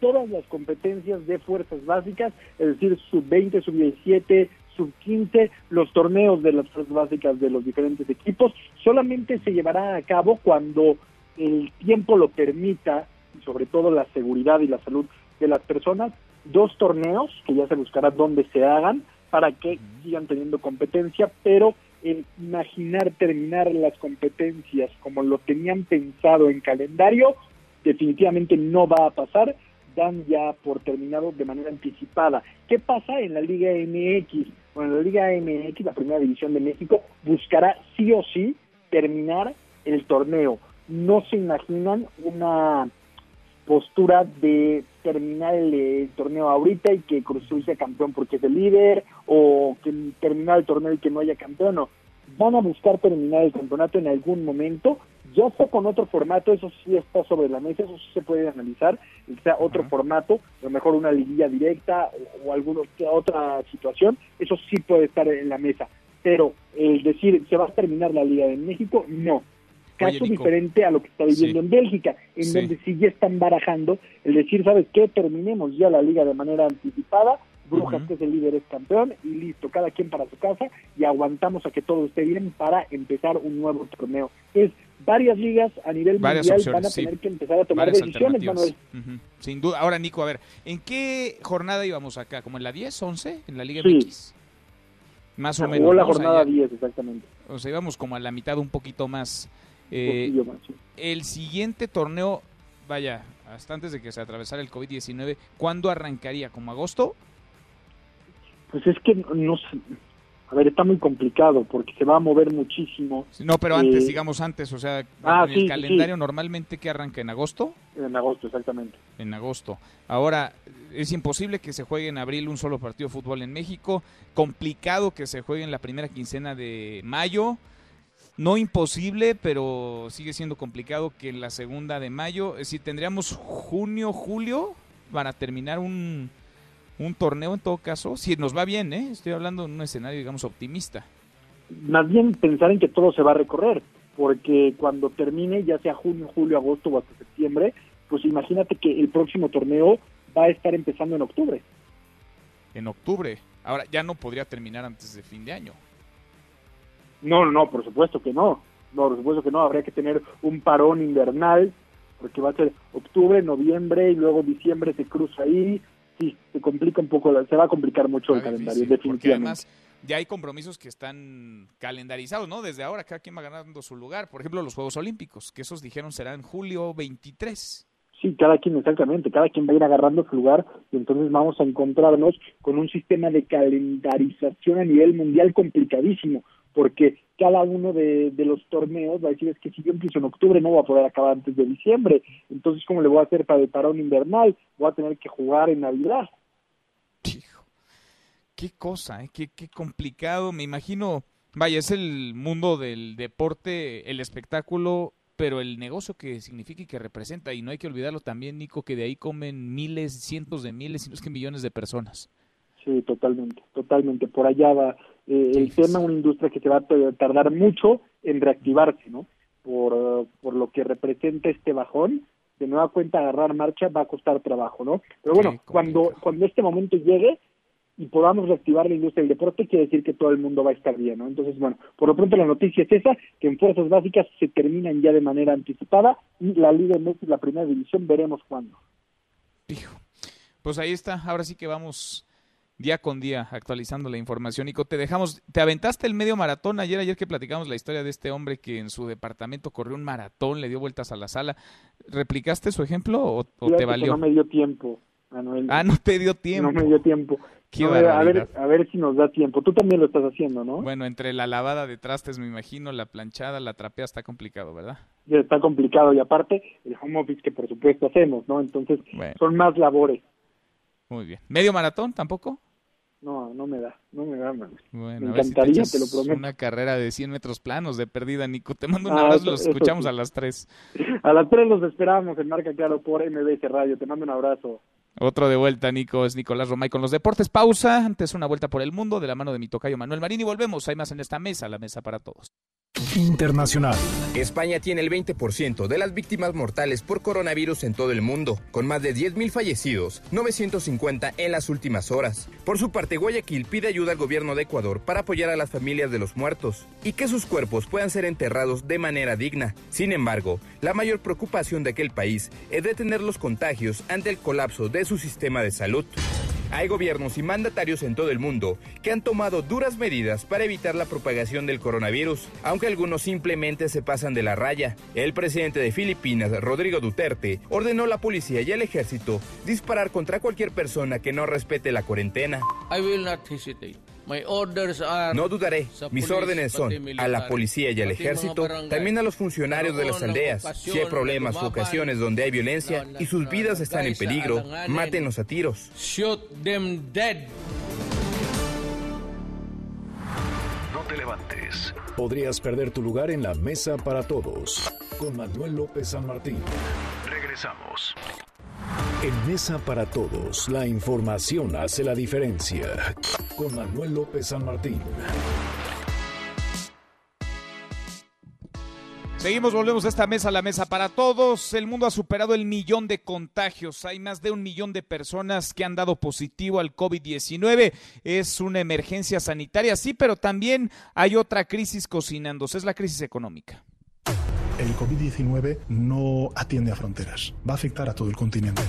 S45: todas las competencias de fuerzas básicas, es decir, sub-20, sub-17, sub-15, los torneos de las fuerzas básicas de los diferentes equipos, solamente se llevará a cabo cuando el tiempo lo permita, y sobre todo la seguridad y la salud de las personas, dos torneos que ya se buscará dónde se hagan para que sigan teniendo competencia, pero imaginar terminar las competencias como lo tenían pensado en calendario, definitivamente no va a pasar, dan ya por terminado de manera anticipada. ¿Qué pasa en la Liga MX? Bueno, la Liga MX, la primera división de México, buscará sí o sí terminar el torneo. No se imaginan una postura de terminar el, torneo ahorita y que Cruz Azul sea campeón porque es el líder o que terminar el torneo y que no haya campeón, no. Van a buscar terminar el campeonato en algún momento, ya está con otro formato, eso sí está sobre la mesa, eso sí se puede analizar, sea otro formato, a lo mejor una liguilla directa o, o alguna otra situación, eso sí puede estar en la mesa. Pero el decir, ¿se va a terminar la Liga de México? No caso diferente a lo que está viviendo en Bélgica, en donde sí ya están barajando el decir, ¿sabes qué? Terminemos ya la liga de manera anticipada, Brujas, que es el líder, es campeón, y listo, cada quien para su casa, y aguantamos a que todo esté bien para empezar un nuevo torneo. Es varias ligas a nivel mundial van a tener que empezar a tomar decisiones, Manuel.
S3: Sin duda. Ahora, Nico, a ver, ¿en qué jornada íbamos acá? ¿Como en la 10, 11? ¿En la Liga MX? Más o menos.
S45: la jornada 10, exactamente.
S3: O sea, íbamos como a la mitad, un poquito más. Eh, el siguiente torneo, vaya, hasta antes de que se atravesara el COVID-19, ¿cuándo arrancaría? ¿Como agosto?
S45: Pues es que no sé. A ver, está muy complicado porque se va a mover muchísimo.
S3: No, pero antes, eh, digamos antes, o sea, ah, en el calendario normalmente que arranca en agosto.
S45: En agosto, exactamente.
S3: En agosto. Ahora, es imposible que se juegue en abril un solo partido de fútbol en México. Complicado que se juegue en la primera quincena de mayo no imposible, pero sigue siendo complicado que en la segunda de mayo, es decir, tendríamos junio, julio para terminar un, un torneo en todo caso, si nos va bien, ¿eh? estoy hablando en un escenario, digamos, optimista.
S45: Más bien pensar en que todo se va a recorrer, porque cuando termine, ya sea junio, julio, agosto o hasta septiembre, pues imagínate que el próximo torneo va a estar empezando en octubre.
S3: En octubre. Ahora ya no podría terminar antes de fin de año.
S45: No, no, por supuesto que no. No, por supuesto que no. Habría que tener un parón invernal, porque va a ser octubre, noviembre y luego diciembre se cruza ahí. Sí, se complica un poco, se va a complicar mucho el calendario, definitivamente. además
S3: ya hay compromisos que están calendarizados, ¿no? Desde ahora cada quien va ganando su lugar. Por ejemplo, los Juegos Olímpicos, que esos dijeron serán julio 23.
S45: Sí, cada quien exactamente, cada quien va a ir agarrando su lugar y entonces vamos a encontrarnos con un sistema de calendarización a nivel mundial complicadísimo, porque cada uno de, los torneos va a decir es que si yo empiezo en octubre no voy a poder acabar antes de diciembre, entonces ¿cómo le voy a hacer para el parón invernal? Voy a tener que jugar en Navidad.
S3: Qué cosa, ¿eh? qué, qué complicado, me imagino, vaya, es el mundo del deporte, el espectáculo, pero el negocio que significa y que representa, y no hay que olvidarlo también, Nico, que de ahí comen miles, cientos de miles, si no es que millones de personas.
S45: Sí, totalmente, totalmente. Por allá va eh, el tema, una industria que se va a tardar mucho en reactivarse, ¿no? Por, por lo que representa este bajón, de nueva cuenta agarrar marcha va a costar trabajo, ¿no? Pero bueno, cuando, cuando este momento llegue y podamos reactivar la industria del deporte, quiere decir que todo el mundo va a estar bien, ¿no? Entonces, bueno, por lo pronto la noticia es esa, que en fuerzas básicas se terminan ya de manera anticipada y la Liga MX, la primera división, veremos cuándo.
S3: Pues ahí está, ahora sí que vamos día con día actualizando la información. Nico, te dejamos, te aventaste el medio maratón ayer, ayer que platicamos la historia de este hombre que en su departamento corrió un maratón, le dio vueltas a la sala. ¿Replicaste su ejemplo o, te valió?
S45: No me dio tiempo, Manuel.
S3: Ah, no te dio tiempo.
S45: No me dio tiempo. a, ver, a ver si nos da tiempo. Tú también lo estás haciendo, ¿no?
S3: Bueno, entre la lavada de trastes, me imagino, la planchada, la trapea, está complicado, ¿verdad?
S45: Ya está complicado. Y aparte, el home office que por supuesto hacemos, ¿no? Entonces, son más labores.
S3: Muy bien. ¿Medio maratón tampoco?
S45: No, no me da, no me da, man. Bueno, me encantaría, te, lo prometo.
S3: Una carrera de 100 metros planos de perdida, Nico. Te mando un ah, abrazo, los escuchamos a las 3.
S45: A las 3 los esperamos en Marca Claro por MBS Radio. Te mando un abrazo.
S3: Otro de vuelta, Nico, es Nicolás Romay con los deportes. Pausa, antes una vuelta por el mundo de la mano de mi tocayo Manuel Marín y volvemos. Hay más en esta mesa, la mesa para todos.
S1: Internacional.
S46: España tiene el 20% de las víctimas mortales por coronavirus en todo el mundo, con más de 10.000 fallecidos, 950 en las últimas horas. Por su parte, Guayaquil pide ayuda al gobierno de Ecuador para apoyar a las familias de los muertos y que sus cuerpos puedan ser enterrados de manera digna. Sin embargo, la mayor preocupación de aquel país es detener los contagios ante el colapso de su sistema de salud. Hay gobiernos y mandatarios en todo el mundo que han tomado duras medidas para evitar la propagación del coronavirus, aunque algunos simplemente se pasan de la raya. El presidente de Filipinas, Rodrigo Duterte, ordenó a la policía y al ejército disparar contra cualquier persona que no respete la cuarentena. No dudaré. Mis órdenes son a la policía y al ejército, también a los funcionarios de las aldeas. Si hay problemas o ocasiones donde hay violencia y sus vidas están en peligro, mátenlos a tiros.
S1: No te levantes. Podrías perder tu lugar en la mesa para todos. Con Manuel López San Martín. Regresamos. En Mesa para Todos, la información hace la diferencia. Con Manuel López San Martín.
S3: Seguimos, volvemos a esta mesa, la mesa para todos. El mundo ha superado el millón de contagios. Hay más de un millón de personas que han dado positivo al COVID-19. Es una emergencia sanitaria, sí, pero también hay otra crisis cocinándose, es la crisis económica
S47: el COVID-19 no atiende a fronteras, va a afectar a todo el continente.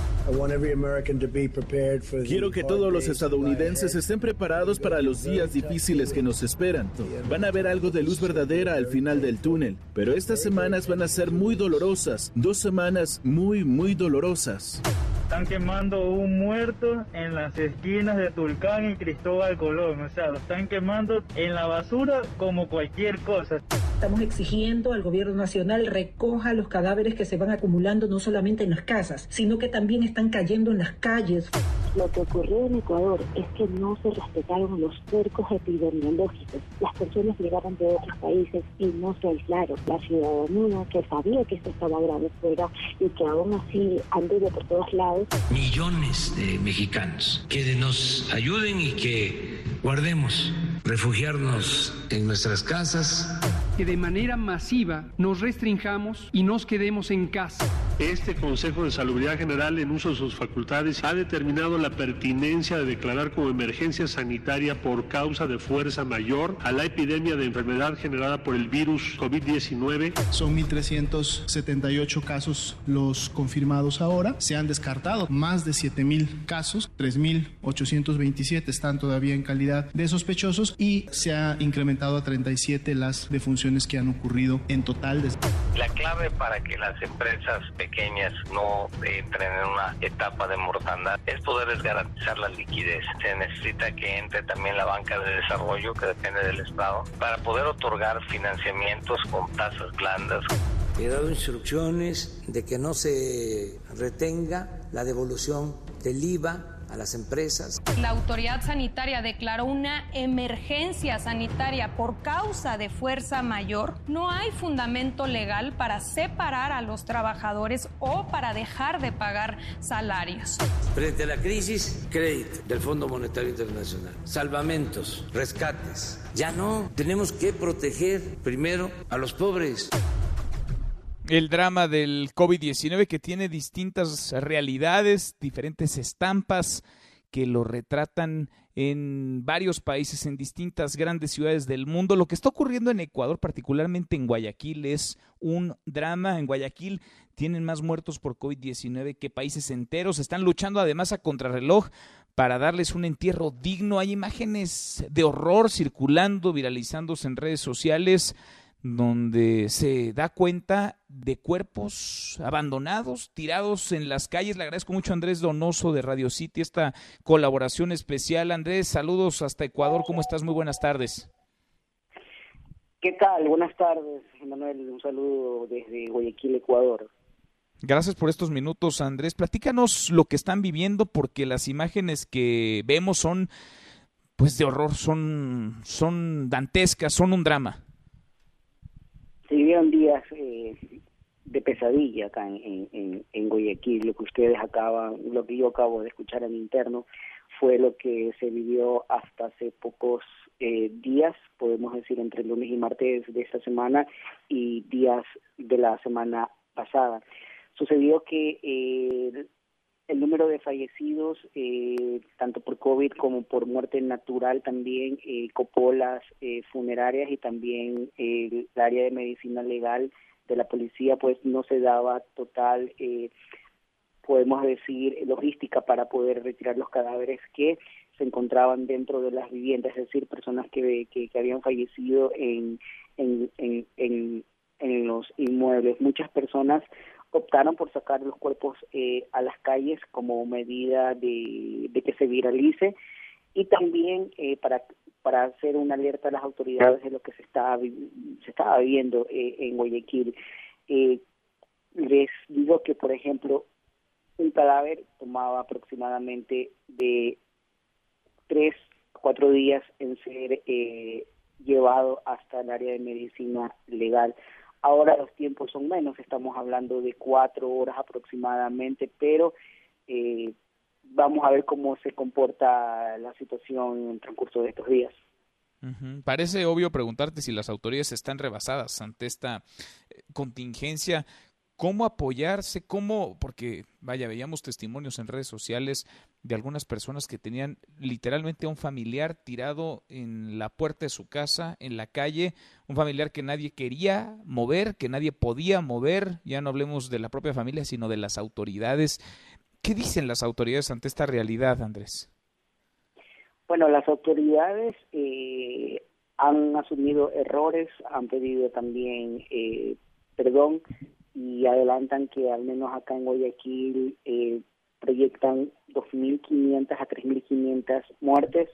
S48: Quiero que todos los estadounidenses estén preparados para los días difíciles que nos esperan. Van a ver algo de luz verdadera al final del túnel, pero estas semanas van a ser muy dolorosas, dos semanas muy, muy dolorosas.
S49: Están quemando un muerto en las esquinas de Tulcán y Cristóbal Colón. O sea, lo están quemando en la basura como cualquier cosa.
S50: Estamos exigiendo al gobierno nacional recoja los cadáveres que se van acumulando no solamente en las casas, sino que también están cayendo en las calles.
S51: Lo que ocurrió en Ecuador es que no se respetaron los cercos epidemiológicos. Las personas llegaron de otros países y no se aislaron. La ciudadanía que sabía que esto estaba grave fuera y que aún así anduvo por todos lados.
S5: Millones de mexicanos. Que nos ayuden y que guardemos refugiarnos en nuestras casas.
S52: Que de manera masiva nos restringamos y nos quedemos en casa.
S53: Este Consejo de Salubridad General, en uso de sus facultades, ha determinado la pertinencia de declarar como emergencia sanitaria por causa de fuerza mayor a la epidemia de enfermedad generada por el virus COVID-19.
S47: Son 1.378 casos los confirmados ahora. Se han descartado más de 7.000 casos, 3.827 están todavía en calidad de sospechosos y se ha incrementado a 37 las defunciones que han ocurrido en total.
S54: La clave para que las empresas pequeñas no entren en una etapa de mortandad es poderles garantizar la liquidez. Se necesita que entre también la banca de desarrollo que depende del Estado para poder otorgar financiamientos con tasas blandas.
S5: He dado instrucciones de que no se retenga la devolución del IVA a las empresas.
S55: La autoridad sanitaria declaró una emergencia sanitaria por causa de fuerza mayor. No hay fundamento legal para separar a los trabajadores o para dejar de pagar salarios.
S5: Frente a la crisis, crédito del Fondo Monetario Internacional, salvamentos, rescates. Ya no, tenemos que proteger primero a los pobres
S3: el drama del COVID-19 que tiene distintas realidades, diferentes estampas que lo retratan en varios países, en distintas grandes ciudades del mundo. Lo que está ocurriendo en Ecuador, particularmente en Guayaquil, es un drama. En Guayaquil tienen más muertos por COVID-19 que países enteros. Están luchando además a contrarreloj para darles un entierro digno. Hay imágenes de horror circulando, viralizándose en redes sociales donde se da cuenta de cuerpos abandonados, tirados en las calles. Le agradezco mucho a Andrés Donoso de Radio City esta colaboración especial. Andrés, saludos hasta Ecuador. ¿Cómo estás? Muy buenas tardes.
S56: ¿Qué tal? Buenas tardes, Manuel. Un saludo desde Guayaquil, Ecuador.
S3: Gracias por estos minutos, Andrés. Platícanos lo que están viviendo porque las imágenes que vemos son pues de horror, son son dantescas, son un drama
S56: se vivieron días eh, de pesadilla acá en, en, Guayaquil. Lo que ustedes acaban, lo que yo acabo de escuchar en interno fue lo que se vivió hasta hace pocos eh, días, podemos decir entre lunes y martes de esta semana y días de la semana pasada. Sucedió que eh, el número de fallecidos, eh, tanto por COVID como por muerte natural, también eh, copolas eh, funerarias y también el área de medicina legal de la policía, pues no se daba total, eh, podemos decir, logística para poder retirar los cadáveres que se encontraban dentro de las viviendas, es decir, personas que, que, habían fallecido en, en, en, en los inmuebles. Muchas personas optaron por sacar los cuerpos eh, a las calles como medida de, que se viralice y también eh, para para hacer una alerta a las autoridades de lo que se estaba se estaba viendo eh, en Guayaquil. Les digo que por ejemplo un cadáver tomaba aproximadamente de tres cuatro días en ser llevado hasta el área de medicina legal Ahora los tiempos son menos, estamos hablando de cuatro horas aproximadamente, pero eh, vamos a ver cómo se comporta la situación en el transcurso de estos días.
S3: Parece obvio preguntarte si las autoridades están rebasadas ante esta eh, contingencia cómo apoyarse, cómo, porque vaya, veíamos testimonios en redes sociales de algunas personas que tenían literalmente a un familiar tirado en la puerta de su casa, en la calle, un familiar que nadie quería mover, que nadie podía mover, ya no hablemos de la propia familia, sino de las autoridades. ¿Qué dicen las autoridades ante esta realidad, Andrés?
S56: Bueno, las autoridades eh, han asumido errores, han pedido también eh, perdón y adelantan que al menos acá en Guayaquil eh, proyectan 2.500 a 3.500 muertes,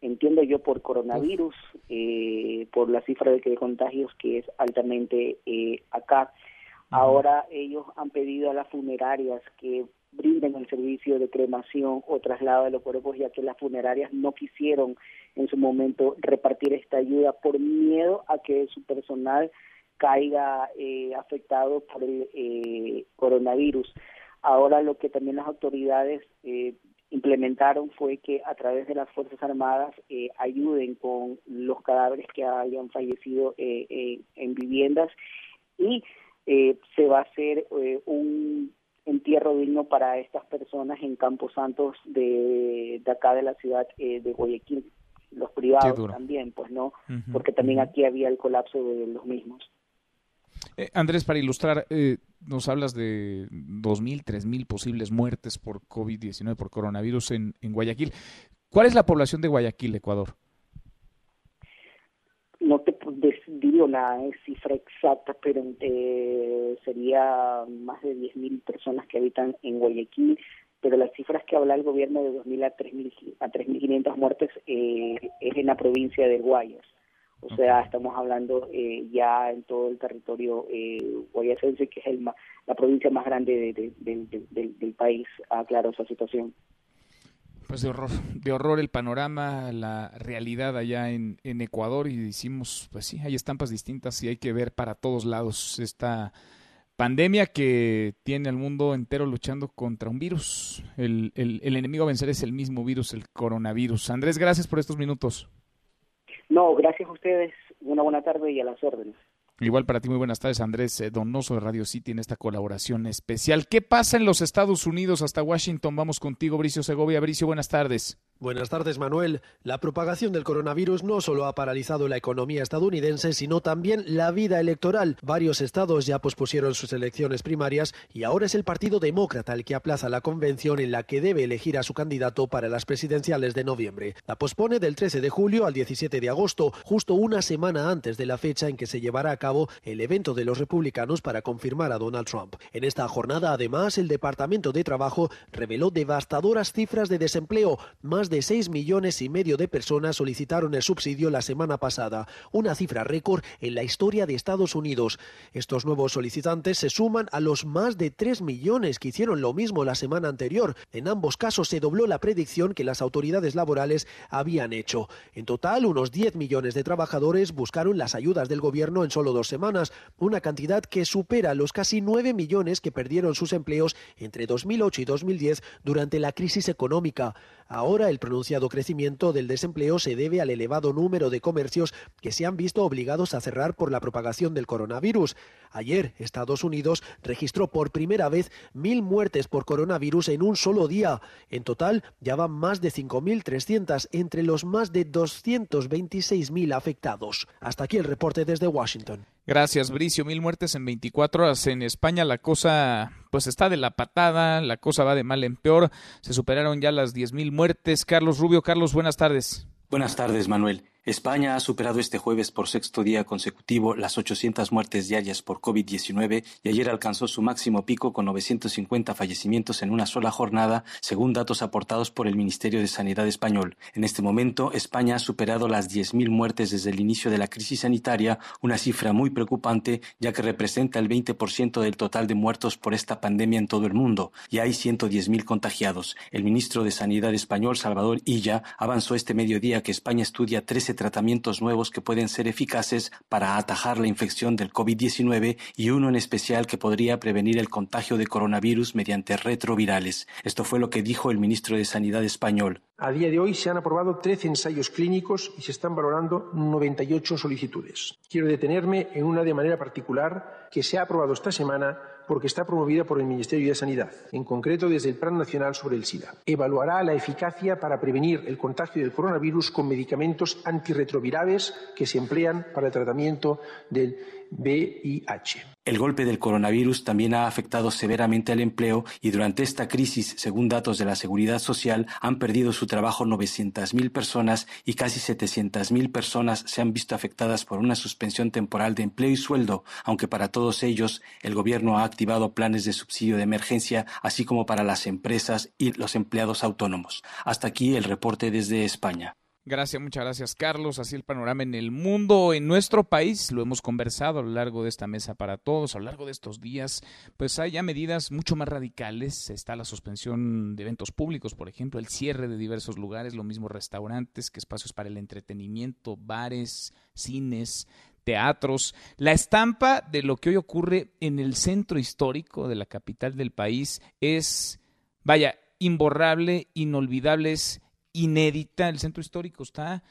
S56: entiendo yo por coronavirus, eh, por la cifra de, que de contagios que es altamente eh, acá. Ahora ellos han pedido a las funerarias que brinden el servicio de cremación o traslado de los cuerpos, ya que las funerarias no quisieron en su momento repartir esta ayuda por miedo a que su personal caiga eh, afectado por el eh, coronavirus. Ahora lo que también las autoridades eh, implementaron fue que a través de las Fuerzas Armadas eh, ayuden con los cadáveres que hayan fallecido en viviendas. Y se va a hacer un entierro digno para estas personas en Campos Santos de, de acá de la ciudad de Guayaquil. Los privados también, pues no, porque también aquí había el colapso de los mismos.
S3: Eh, Andrés, para ilustrar, eh, nos hablas de 2.000, 3.000 posibles muertes por COVID-19, por coronavirus en, en Guayaquil. ¿Cuál es la población de Guayaquil, Ecuador?
S56: No te digo la cifra exacta, pero eh, sería más de 10.000 personas que habitan en Guayaquil, pero las cifras que habla el gobierno de 2.000 a 3.500 a 3.500 muertes eh, es en la provincia de Guayas. O sea, estamos hablando eh, ya en todo el territorio eh, guayacense, que es el la provincia más grande del país, aclaró esa situación.
S3: Pues de horror, de horror el panorama, la realidad allá en, en Ecuador y decimos, pues sí, hay estampas distintas y hay que ver para todos lados esta pandemia que tiene al mundo entero luchando contra un virus. El, el, el enemigo a vencer es el mismo virus, el coronavirus. Andrés, gracias por estos minutos.
S56: No, gracias a ustedes. Una buena tarde y a las órdenes.
S3: Igual para ti, muy buenas tardes, Andrés eh, Donoso de Radio City en esta colaboración especial. ¿Qué pasa en los Estados Unidos hasta Washington? Vamos contigo, Bricio Segovia. Bricio, buenas tardes.
S57: Buenas tardes, Manuel. La propagación del coronavirus no solo ha paralizado la economía estadounidense, sino también la vida electoral. Varios estados ya pospusieron sus elecciones primarias y ahora es el Partido Demócrata el que aplaza la convención en la que debe elegir a su candidato para las presidenciales de noviembre. La pospone del 13 de julio al 17 de agosto, justo una semana antes de la fecha en que se llevará a cabo el evento de los republicanos para confirmar a Donald Trump. En esta jornada, además, el Departamento de Trabajo reveló devastadoras cifras de desempleo, más de 6 millones y medio de personas solicitaron el subsidio la semana pasada, una cifra récord en la historia de Estados Unidos. Estos nuevos solicitantes se suman a los más de 3 millones que hicieron lo mismo la semana anterior. En ambos casos se dobló la predicción que las autoridades laborales habían hecho. En total, unos 10 millones de trabajadores buscaron las ayudas del gobierno en solo dos semanas, una cantidad que supera los casi 9 millones que perdieron sus empleos entre 2008 y 2010 durante la crisis económica. Ahora el pronunciado crecimiento del desempleo se debe al elevado número de comercios que se han visto obligados a cerrar por la propagación del coronavirus. Ayer, Estados Unidos registró por primera vez mil muertes por coronavirus en un solo día. En total, ya van más de 5.300 entre los más de 226.000 afectados. Hasta aquí el reporte desde Washington.
S3: Gracias, Bricio. Mil muertes en 24 horas. En España la cosa pues está de la patada, la cosa va de mal en peor. Se superaron ya las 10.000 muertes. Carlos Rubio, Carlos, buenas tardes.
S48: Buenas tardes, Manuel. España ha superado este jueves por sexto día consecutivo las 800 muertes diarias por COVID-19 y ayer alcanzó su máximo pico con 950 fallecimientos en una sola jornada, según datos aportados por el Ministerio de Sanidad español. En este momento, España ha superado las 10.000 muertes desde el inicio de la crisis sanitaria, una cifra muy preocupante ya que representa el 20% del total de muertos por esta pandemia en todo el mundo y hay 110.000 contagiados. El ministro de Sanidad español, Salvador Illa, avanzó este mediodía que España estudia 13 tratamientos nuevos que pueden ser eficaces para atajar la infección del COVID-19 y uno en especial que podría prevenir el contagio de coronavirus mediante retrovirales. Esto fue lo que dijo el ministro de Sanidad español.
S58: A día de hoy se han aprobado 13 ensayos clínicos y se están valorando 98 solicitudes. Quiero detenerme en una de manera particular que se ha aprobado esta semana porque está promovida por el Ministerio de Sanidad, en concreto desde el Plan Nacional sobre el SIDA. Evaluará la eficacia para prevenir el contagio del coronavirus con medicamentos antirretrovirales que se emplean para el tratamiento del
S48: El golpe del coronavirus también ha afectado severamente al empleo y durante esta crisis, según datos de la Seguridad Social, han perdido su trabajo 900.000 personas y casi 700.000 personas se han visto afectadas por una suspensión temporal de empleo y sueldo, aunque para todos ellos el Gobierno ha activado planes de subsidio de emergencia, así como para las empresas y los empleados autónomos. Hasta aquí el reporte desde España.
S3: Gracias, muchas gracias Carlos. Así el panorama en el mundo, en nuestro país, lo hemos conversado a lo largo de esta mesa para todos, a lo largo de estos días, pues hay ya medidas mucho más radicales. Está la suspensión de eventos públicos, por ejemplo, el cierre de diversos lugares, lo mismo restaurantes, que espacios para el entretenimiento, bares, cines, teatros, la estampa de lo que hoy ocurre en el centro histórico de la capital del país es, vaya, imborrable, inolvidable, es inédita. El centro histórico está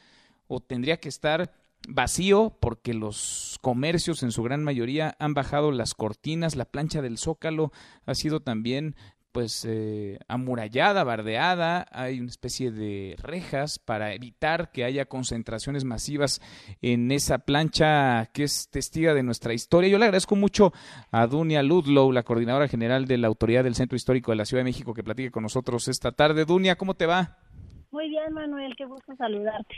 S3: o tendría que estar vacío porque los comercios en su gran mayoría han bajado las cortinas, la plancha del zócalo ha sido también pues eh, amurallada, bardeada, hay una especie de rejas para evitar que haya concentraciones masivas en esa plancha que es testiga de nuestra historia. Yo le agradezco mucho a Dunia Ludlow, la coordinadora general de la Autoridad del Centro Histórico de la Ciudad de México, que platique con nosotros esta tarde. Dunia, ¿cómo te va?
S27: Muy bien, Manuel, qué gusto saludarte.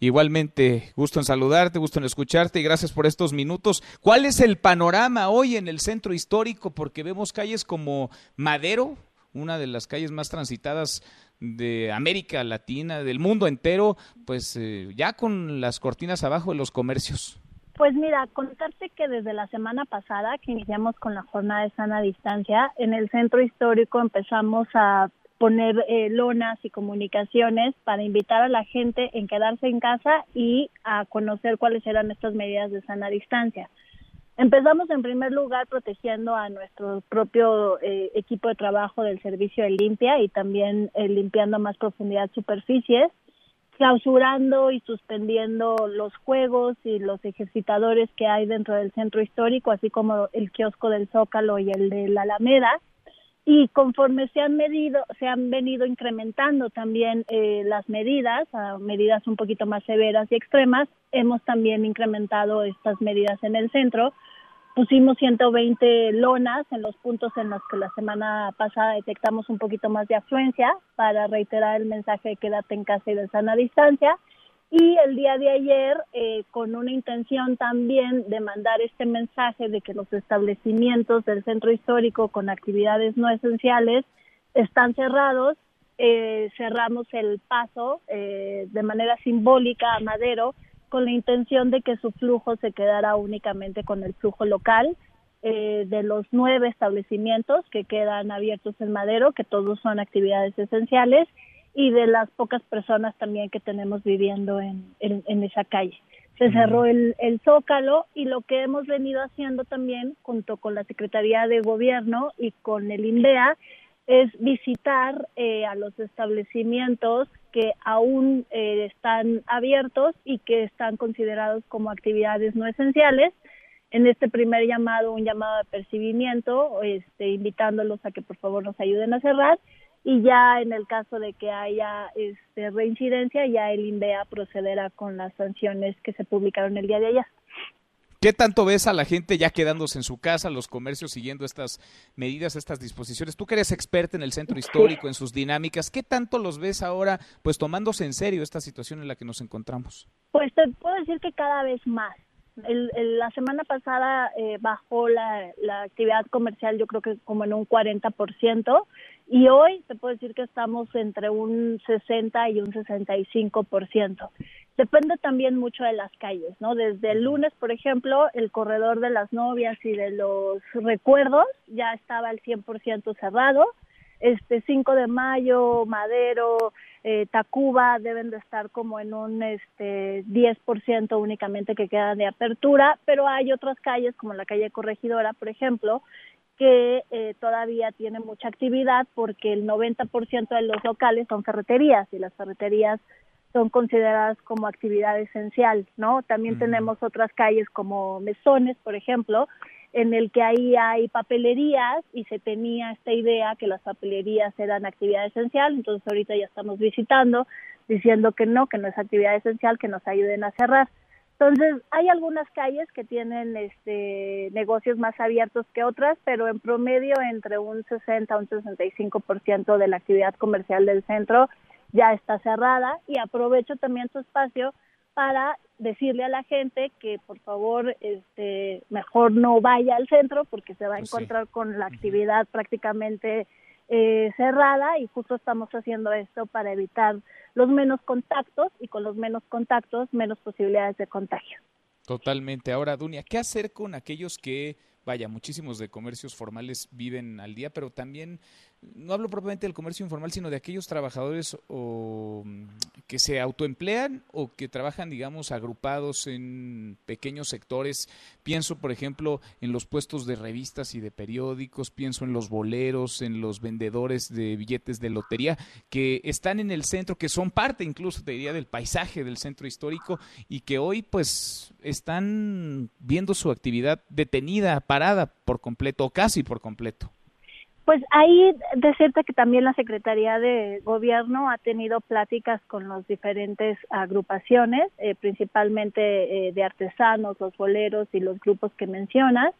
S3: Igualmente, gusto en saludarte, gusto en escucharte y gracias por estos minutos. ¿Cuál es el panorama hoy en el centro histórico? Porque vemos calles como Madero, una de las calles más transitadas de América Latina, del mundo entero, pues eh, ya con las cortinas abajo de los comercios.
S27: Pues mira, contarte que desde la semana pasada que iniciamos con la jornada de sana distancia, en el centro histórico empezamos a poner eh, lonas y comunicaciones para invitar a la gente en quedarse en casa y a conocer cuáles eran estas medidas de sana distancia. Empezamos en primer lugar protegiendo a nuestro propio eh, equipo de trabajo del servicio de limpia y también eh, limpiando a más profundidad superficies
S47: clausurando y suspendiendo los juegos y los ejercitadores que hay dentro del centro histórico, así como el kiosco del Zócalo y el de la Alameda. Y conforme se han medido, se han venido incrementando también eh, las medidas, a medidas un poquito más severas y extremas, hemos también incrementado estas medidas en el centro. Pusimos 120 lonas en los puntos en los que la semana pasada detectamos un poquito más de afluencia para reiterar el mensaje de quédate en casa y de sana distancia. Y el día de ayer, eh, con una intención también de mandar este mensaje de que los establecimientos del centro histórico con actividades no esenciales están cerrados, eh, cerramos el paso eh, de manera simbólica a Madero con la intención de que su flujo se quedara únicamente con el flujo local de los nueve establecimientos que quedan abiertos en Madero, que todos son actividades esenciales, y de las pocas personas también que tenemos viviendo en, en, esa calle. Se cerró el, el zócalo y lo que hemos venido haciendo también junto con la Secretaría de Gobierno y con el INDEA es visitar eh, a los establecimientos que aún eh, están abiertos y que están considerados como actividades no esenciales. En este primer llamado, un llamado de percibimiento, este, invitándolos a que por favor nos ayuden a cerrar y ya en el caso de que haya este, reincidencia, ya el INDEA procederá con las sanciones que se publicaron el día de ayer.
S3: ¿Qué tanto ves a la gente ya quedándose en su casa, los comercios siguiendo estas medidas, estas disposiciones? Tú que eres experta en el centro histórico, en sus dinámicas, ¿qué tanto los ves ahora pues tomándose en serio esta situación en la que nos encontramos?
S47: Pues te puedo decir que cada vez más. la semana pasada eh, bajó la, la actividad comercial yo creo que como en un 40%, y hoy te puedo decir que estamos entre un 60 y un 65%. Depende también mucho de las calles, ¿no? Desde el lunes, por ejemplo, el corredor de las novias y de los recuerdos ya estaba al 100% cerrado. Este 5 de mayo, Madero, eh, Tacuba deben de estar como en un este 10% únicamente que quedan de apertura, pero hay otras calles como la calle Corregidora, por ejemplo, que eh, todavía tiene mucha actividad porque el 90% de los locales son ferreterías y las ferreterías son consideradas como actividad esencial, ¿no? También tenemos otras calles como Mesones, por ejemplo, en el que ahí hay papelerías y se tenía esta idea que las papelerías eran actividad esencial, entonces ahorita ya estamos visitando diciendo que no, que no es actividad esencial, que nos ayuden a cerrar. Entonces, hay algunas calles que tienen este, negocios más abiertos que otras, pero en promedio entre un 60 a un 65% de la actividad comercial del centro ya está cerrada y aprovecho también su espacio para decirle a la gente que por favor este mejor no vaya al centro porque se va a pues encontrar con la actividad prácticamente eh, cerrada y justo estamos haciendo esto para evitar los menos contactos y con los menos contactos menos posibilidades de contagio.
S3: Totalmente. Ahora, Dunia, ¿qué hacer con aquellos que, vaya, muchísimos de comercios formales viven al día, pero también no hablo propiamente del comercio informal, sino de aquellos trabajadores mm, que se autoemplean o que trabajan, digamos, agrupados en pequeños sectores. Pienso, por ejemplo, en los puestos de revistas y de periódicos, pienso en los boleros, en los vendedores de billetes de lotería, que están en el centro, que son parte incluso, te diría, del paisaje del centro histórico y que hoy, pues, están viendo su actividad detenida, parada por completo o casi por completo.
S47: Pues ahí decirte que también la Secretaría de Gobierno ha tenido pláticas con las diferentes agrupaciones, eh, principalmente eh, de artesanos, los boleros y los grupos que mencionas.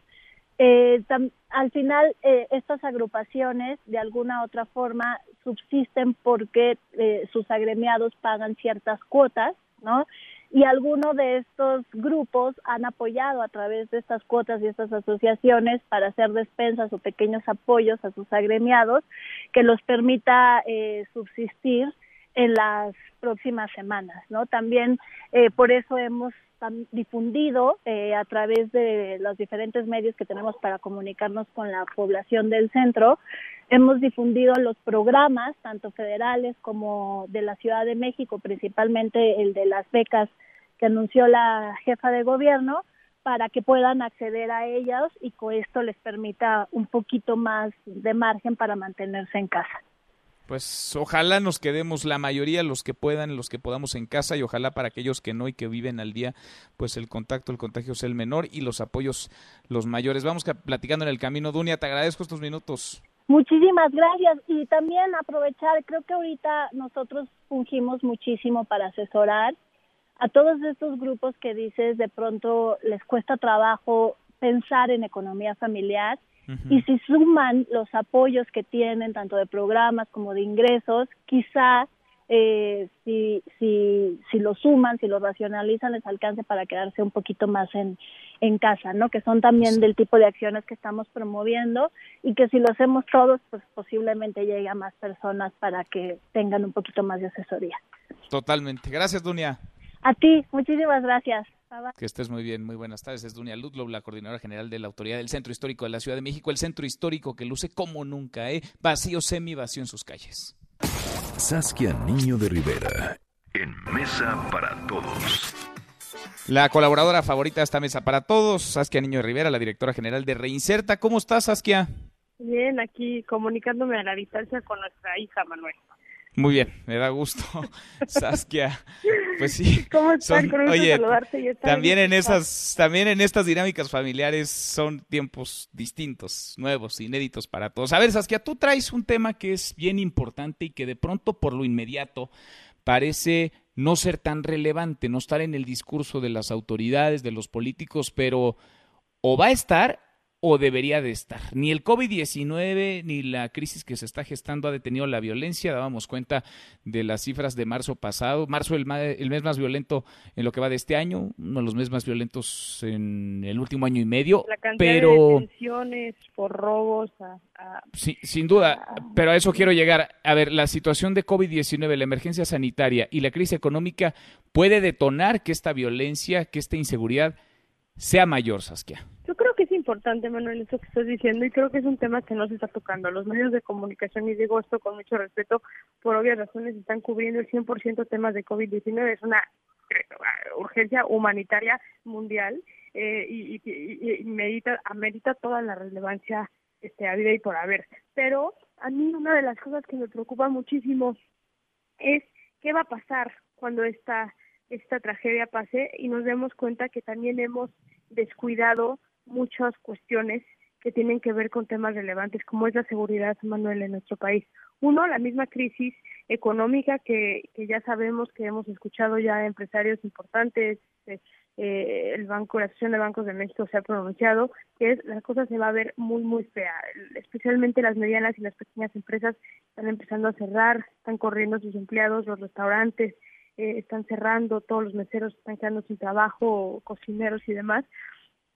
S47: Eh, al final, estas agrupaciones de alguna otra forma subsisten porque sus agremiados pagan ciertas cuotas, ¿no? Y algunos de estos grupos han apoyado a través de estas cuotas y estas asociaciones para hacer despensas o pequeños apoyos a sus agremiados que los permita eh, subsistir en las próximas semanas, ¿no? También eh, por eso hemos difundido eh, a través de los diferentes medios que tenemos para comunicarnos con la población del centro, hemos difundido los programas, tanto federales como de la Ciudad de México, principalmente el de las becas que anunció la jefa de gobierno, para que puedan acceder a ellas y con esto les permita un poquito más de margen para mantenerse en casa.
S3: pues ojalá nos quedemos la mayoría, los que puedan, los que podamos en casa y ojalá para aquellos que no y que viven al día, pues el contacto, el contagio sea el menor y los apoyos los mayores. Vamos platicando en el camino. Dunia, te agradezco estos minutos.
S47: Muchísimas gracias y también aprovechar, creo que ahorita nosotros fungimos muchísimo para asesorar a todos estos grupos que dices de pronto les cuesta trabajo pensar en economía familiar y si suman los apoyos que tienen, tanto de programas como de ingresos, quizá eh, si, si, si lo suman, si lo racionalizan, les alcance para quedarse un poquito más en, en casa, ¿no? Que son también del tipo de acciones que estamos promoviendo y que si lo hacemos todos, pues posiblemente llegue a más personas para que tengan un poquito más de asesoría.
S3: Totalmente. Gracias, Dunia.
S47: A ti, muchísimas gracias.
S3: Que estés muy bien, muy buenas tardes. Es Dunia Ludlow, la coordinadora general de la Autoridad del Centro Histórico de la Ciudad de México, el centro histórico que luce como nunca, ¿eh? vacío, semi vacío en sus calles.
S59: Saskia Niño de Rivera, en Mesa para Todos.
S3: La colaboradora favorita de esta Mesa para Todos, Saskia Niño de Rivera, la directora general de Reinserta. ¿Cómo estás, Saskia?
S60: Bien, aquí comunicándome a la distancia con nuestra hija Manuel.
S3: Muy bien, me da gusto, Saskia. Pues sí.
S60: ¿Cómo estás?
S3: oye, también en esas, también en estas dinámicas familiares son tiempos distintos, nuevos, inéditos para todos. A ver, Saskia, tú traes un tema que es bien importante y que de pronto por lo inmediato parece no ser tan relevante, no estar en el discurso de las autoridades, de los políticos, pero o va a estar o debería de estar. Ni el COVID-19 ni la crisis que se está gestando ha detenido la violencia. Dábamos cuenta de las cifras de marzo pasado. Marzo, el, el, mes más violento en lo que va de este año, uno de los meses más violentos en el último año y medio.
S60: La cantidad
S3: pero...
S60: de detenciones por robos. A,
S3: Sí, sin duda, pero a eso quiero llegar. A ver, la situación de COVID-19, la emergencia sanitaria y la crisis económica puede detonar que esta violencia, que esta inseguridad sea mayor, Saskia.
S60: Yo creo importante, Manuel, eso que estás diciendo, y creo que es un tema que no se está tocando. Los medios de comunicación, y digo esto con mucho respeto, por obvias razones, están cubriendo el 100% temas de COVID-19. Es una eh, urgencia humanitaria mundial eh, y, y, y, medita, amerita toda la relevancia este, a vida y por haber. Pero a mí una de las cosas que me preocupa muchísimo es qué va a pasar cuando esta esta tragedia pase y nos demos cuenta que también hemos descuidado muchas cuestiones que tienen que ver con temas relevantes como es la seguridad, Manuel, en nuestro país. Uno, la misma crisis económica que, que ya sabemos que hemos escuchado ya empresarios importantes, eh, eh, el Banco, la Asociación de Bancos de México se ha pronunciado, que es la cosa se va a ver muy, muy fea. Especialmente las medianas y las pequeñas empresas están empezando a cerrar, están corriendo sus empleados, los restaurantes eh, están cerrando, todos los meseros están quedando sin trabajo, cocineros y demás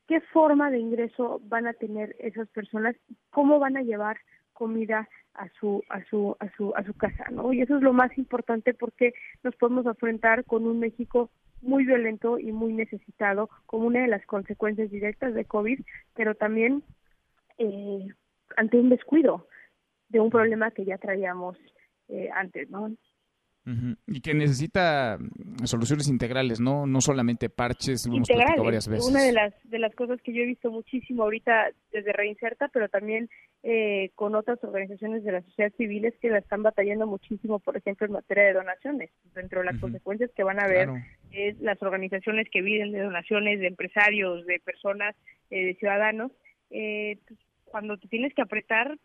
S60: qué forma de ingreso van a tener esas personas, cómo van a llevar comida a su a su a su a su casa, ¿no? Y eso es lo más importante porque nos podemos enfrentar con un México muy violento y muy necesitado como una de las consecuencias directas de COVID, pero también eh, ante un descuido de un problema que ya traíamos eh, antes, ¿no?
S3: Y que necesita mm, soluciones integrales, no no solamente parches, hemos varias veces.
S60: Una de las de las cosas que yo he visto muchísimo ahorita desde Reinserta, pero también eh, con otras organizaciones de la sociedad civil es que la están batallando muchísimo, por ejemplo, en materia de donaciones. Dentro de las consecuencias que van a ver es las organizaciones que viven de donaciones, de empresarios, de personas, eh, de ciudadanos. Eh, pues, cuando te tienes que apretar,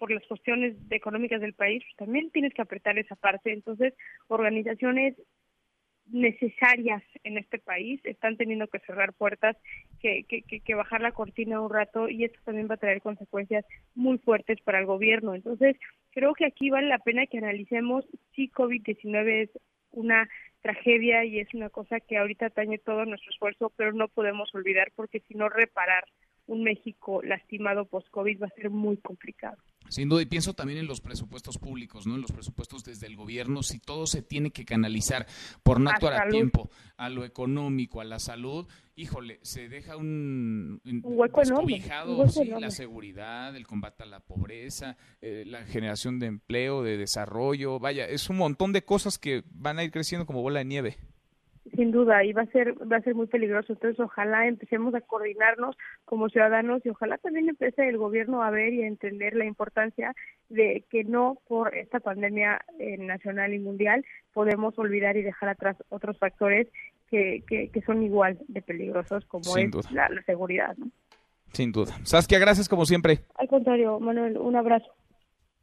S60: por las cuestiones económicas del país, pues, también tienes que apretar esa parte. Entonces, organizaciones necesarias en este país están teniendo que cerrar puertas, que, que, que, bajar la cortina un rato y esto también va a traer consecuencias muy fuertes para el gobierno. Entonces, creo que aquí vale la pena que analicemos si COVID-19 es una tragedia y es una cosa que ahorita atañe todo nuestro esfuerzo, pero no podemos olvidar porque si no reparar un México lastimado post-COVID va a ser muy complicado.
S3: Sin duda, y pienso también en los presupuestos públicos, ¿no? En los presupuestos desde el gobierno, si todo se tiene que canalizar por no actuar a tiempo, a lo económico, a la salud, híjole, se deja un,
S60: un hueco
S3: descobijado, sí, la seguridad, el combate a la pobreza, eh, la generación de empleo, de desarrollo, vaya, es un montón de cosas que van a ir creciendo como bola de nieve.
S60: Sin duda y va a ser va a ser muy peligroso. Entonces ojalá empecemos a coordinarnos como ciudadanos y ojalá también empiece el gobierno a ver y a entender la importancia de que no por esta pandemia eh, nacional y mundial podemos olvidar y dejar atrás otros factores que, que, son igual de peligrosos como es la, seguridad
S3: sin duda. Saskia gracias como siempre.
S60: Al contrario Manuel un abrazo.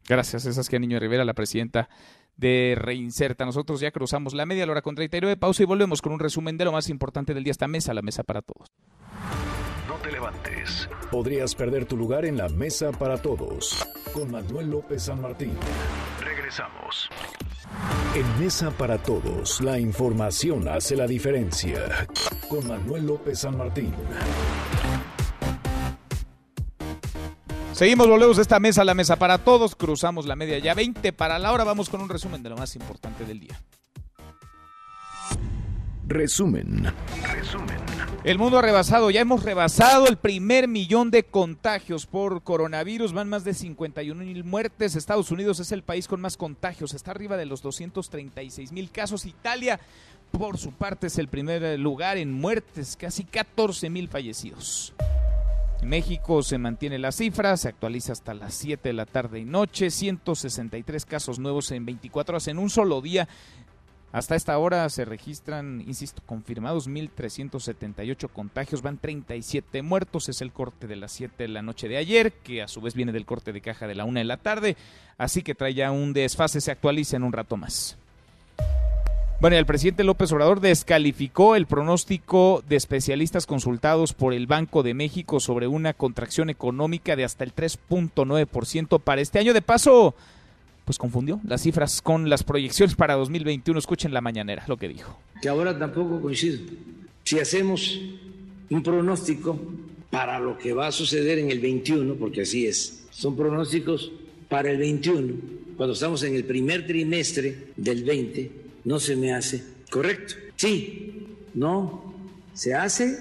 S3: Gracias es Saskia Niño Rivera la presidenta de Reinserta. Nosotros ya cruzamos la media hora con 39 pausa y volvemos con un resumen de lo más importante del día. Esta mesa, la mesa para todos.
S1: No te levantes. Podrías perder tu lugar en la mesa para todos. Con Manuel López San Martín. Regresamos. En Mesa para Todos, la información hace la diferencia. Con Manuel López San Martín.
S3: Seguimos, volvemos esta mesa, la mesa para todos. Cruzamos la media ya 20 para la hora. Vamos con un resumen de lo más importante del día.
S1: Resumen. Resumen.
S3: El mundo ha rebasado, ya hemos rebasado el primer millón de contagios por coronavirus. Van más de 51 mil muertes. Estados Unidos es el país con más contagios. Está arriba de los 236 mil casos. Italia, por su parte, es el primer lugar en muertes. Casi 14 mil fallecidos. México se mantiene la cifra, se actualiza hasta las 7 de la tarde y noche, 163 casos nuevos en 24 horas en un solo día. Hasta esta hora se registran, insisto, confirmados 1.378 contagios, van 37 muertos, es el corte de las 7 de la noche de ayer, que a su vez viene del corte de caja de la 1 de la tarde, así que trae ya un desfase, se actualiza en un rato más. Bueno, el presidente López Obrador descalificó el pronóstico de especialistas consultados por el Banco de México sobre una contracción económica de hasta el 3.9% para este año. De paso, pues confundió las cifras con las proyecciones para 2021. Escuchen la mañanera lo que dijo.
S5: Que ahora tampoco coincido. Si hacemos un pronóstico para lo que va a suceder en el 21, porque así es, son pronósticos para el 21, cuando estamos en el primer trimestre del 20 no se me hace correcto. Sí, no, se hace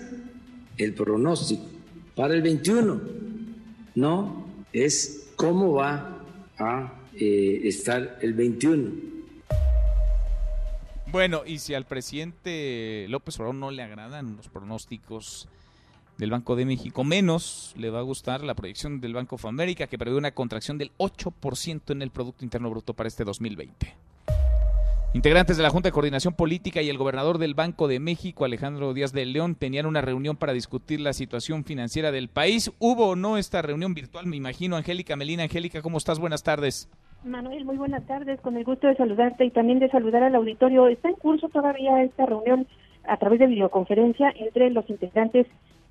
S5: el pronóstico para el 21, no es cómo va a eh, estar el 21.
S3: Bueno, y si al presidente López Obrador no le agradan los pronósticos del Banco de México, menos le va a gustar la proyección del Banco of America que prevé una contracción del 8% en el Producto Interno Bruto para este 2020. Integrantes de la Junta de Coordinación Política y el gobernador del Banco de México, Alejandro Díaz de León, tenían una reunión para discutir la situación financiera del país. ¿Hubo o no esta reunión virtual? Me imagino. Angélica Melina, Angélica, ¿cómo estás? Buenas tardes.
S61: Manuel, muy buenas tardes. Con el gusto de saludarte y también de saludar al auditorio. Está en curso todavía esta reunión a través de videoconferencia entre los integrantes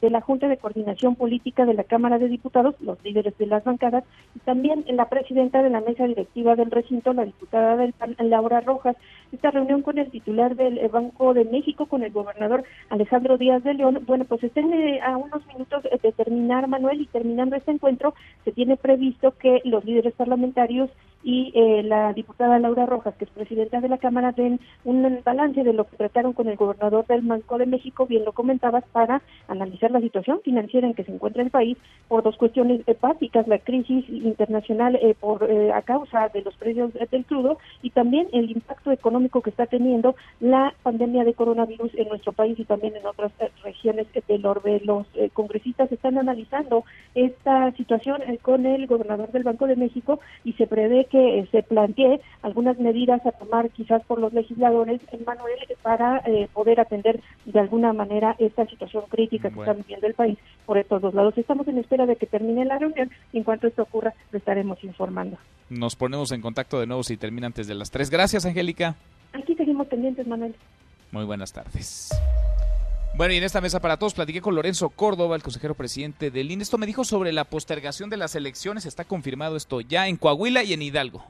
S61: de la Junta de Coordinación Política de la Cámara de Diputados, los líderes de las bancadas, y también la presidenta de la mesa directiva del recinto, la diputada del PAN, Laura Rojas. Esta reunión con el titular del Banco de México, con el gobernador Alejandro Díaz de León, bueno, pues estén eh, a unos minutos de terminar, Manuel, y terminando este encuentro, se tiene previsto que los líderes parlamentarios y eh, la diputada Laura Rojas, que es presidenta de la Cámara, den un balance de lo que trataron con el gobernador del Banco de México, bien lo comentabas, para analizar la situación financiera en que se encuentra el país por dos cuestiones básicas, la crisis internacional eh, por eh, a causa de los precios del crudo y también el impacto económico que está teniendo la pandemia de coronavirus en nuestro país y también en otras regiones del orbe. Los congresistas están analizando esta situación con el gobernador del Banco de México y se prevé que que se plantee algunas medidas a tomar quizás por los legisladores, Manuel, para eh, poder atender de alguna manera esta situación crítica que está viviendo el país por estos dos lados. Estamos en espera de que termine la reunión y en cuanto esto ocurra, lo estaremos informando.
S3: Nos ponemos en contacto de nuevo si termina antes de las tres. Gracias, Angélica.
S61: Aquí seguimos pendientes, Manuel.
S3: Muy buenas tardes. Bueno, y en esta mesa para todos platiqué con Lorenzo Córdoba, el consejero presidente del INE. Esto me dijo sobre la postergación de las elecciones. Está confirmado esto ya en Coahuila y en Hidalgo.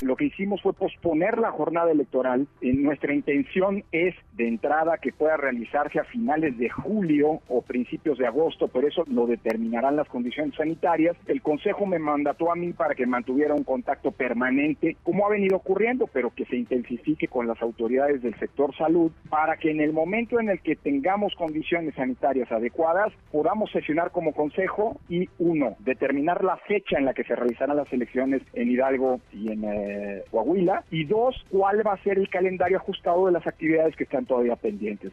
S28: Lo que hicimos fue posponer la jornada electoral. nuestra intención es de entrada que pueda realizarse a finales de julio o principios de agosto, pero eso lo determinarán las condiciones sanitarias. El Consejo me mandató a mí para que mantuviera un contacto permanente, como ha venido ocurriendo, pero que se intensifique con las autoridades del sector salud para que en el momento en el que tengamos condiciones sanitarias adecuadas podamos sesionar como Consejo y uno, determinar la fecha en la que se realizarán las elecciones en Hidalgo y en eh, Coahuila y dos, cuál va a ser el calendario ajustado de las actividades que están están todavía pendientes.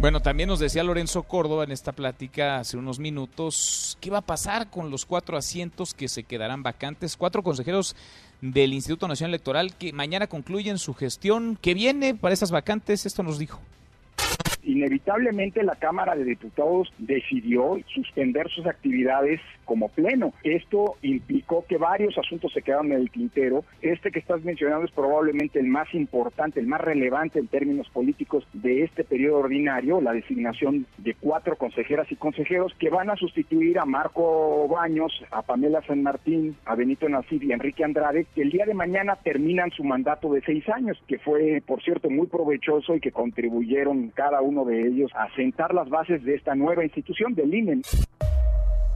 S3: Bueno, también nos decía Lorenzo Córdoba en esta plática hace unos minutos, ¿qué va a pasar con los cuatro asientos que se quedarán vacantes? Cuatro consejeros del Instituto Nacional Electoral que mañana concluyen su gestión. ¿Qué viene para esas vacantes? Esto nos dijo
S28: inevitablemente la Cámara de Diputados decidió suspender sus actividades como pleno. Esto implicó que varios asuntos se quedaron en el tintero. Este que estás mencionando es probablemente el más importante, el más relevante en términos políticos de este periodo ordinario, la designación de cuatro consejeras y consejeros que van a sustituir a Marco Baños, a Pamela San Martín, a Benito Nasif y a Enrique Andrade, que el día de mañana terminan su mandato de seis años, que fue, por cierto, muy provechoso y que contribuyeron cada uno de ellos a sentar las bases de esta nueva institución del INE.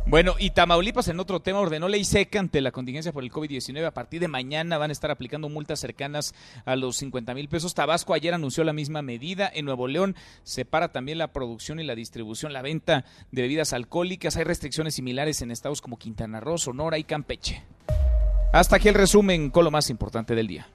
S3: Bueno, y Tamaulipas en otro tema ordenó ley seca ante la contingencia por el COVID-19. A partir de mañana van a estar aplicando multas cercanas a los 50 mil pesos. Tabasco ayer anunció la misma medida. En Nuevo León se para también la producción y la distribución, la venta de bebidas alcohólicas. Hay restricciones similares en estados como Quintana Roo, Sonora y Campeche. Hasta aquí el resumen con lo más importante del día.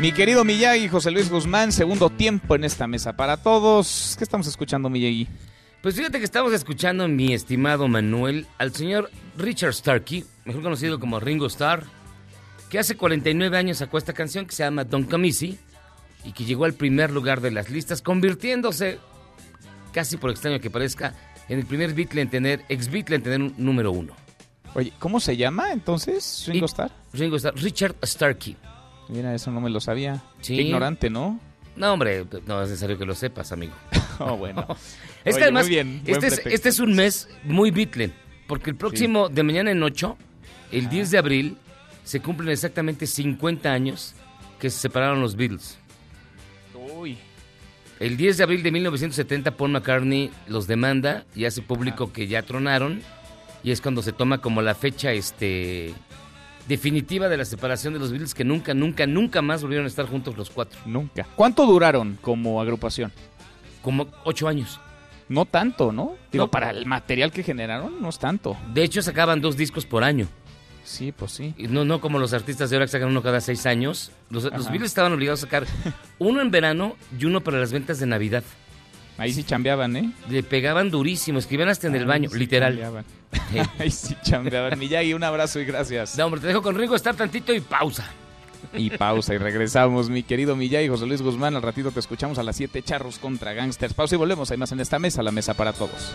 S3: Mi querido Miyagi, José Luis Guzmán, segundo tiempo en esta mesa para todos. ¿Qué estamos escuchando, Miyagi?
S11: Pues fíjate que estamos escuchando, mi estimado Manuel, al señor Richard Starkey, mejor conocido como Ringo Starr, que hace 49 años sacó esta canción que se llama Don Camisi y que llegó al primer lugar de las listas, convirtiéndose, casi por extraño que parezca, en el primer Beatle en tener, ex Beatle en tener un número uno.
S3: Oye, ¿cómo se llama entonces Ringo Starr?
S11: Ringo Starr, Richard Starkey.
S3: Mira, eso no me lo sabía. Qué ignorante, ¿no?
S11: No, hombre, no es necesario que lo sepas, amigo.
S3: oh, bueno.
S11: es que además, este, es, este, es, un mes muy Beatle, porque el próximo, de mañana en 8, el 10 de abril, se cumplen exactamente 50 años que se separaron los Beatles. Uy. El 10 de abril de 1970, Paul McCartney los demanda y hace público que ya tronaron, y es cuando se toma como la fecha, este definitiva de la separación de los Beatles que nunca, nunca, nunca más volvieron a estar juntos los cuatro.
S3: Nunca. ¿Cuánto duraron como agrupación?
S11: Como ocho años.
S3: No tanto, ¿no? Digo, para el material que generaron, no es tanto.
S11: De hecho, sacaban dos discos por año.
S3: Sí, pues sí.
S11: No, no como los artistas de ahora que sacan uno cada seis años. Los, los Beatles estaban obligados a sacar uno en verano y uno para las ventas de Navidad.
S3: Ahí sí chambeaban, ¿eh?
S11: Le pegaban durísimo, escribían hasta en el baño, literal.
S3: Ahí sí chambeaban. Miyagi, un abrazo y gracias.
S11: No, hombre, te dejo con Ringo estar tantito y pausa.
S3: Y pausa y regresamos, mi querido Miyagi, José Luis Guzmán. Al ratito te escuchamos a las 7 charros contra gangsters. Pausa y volvemos. Hay más en esta mesa, la mesa para todos.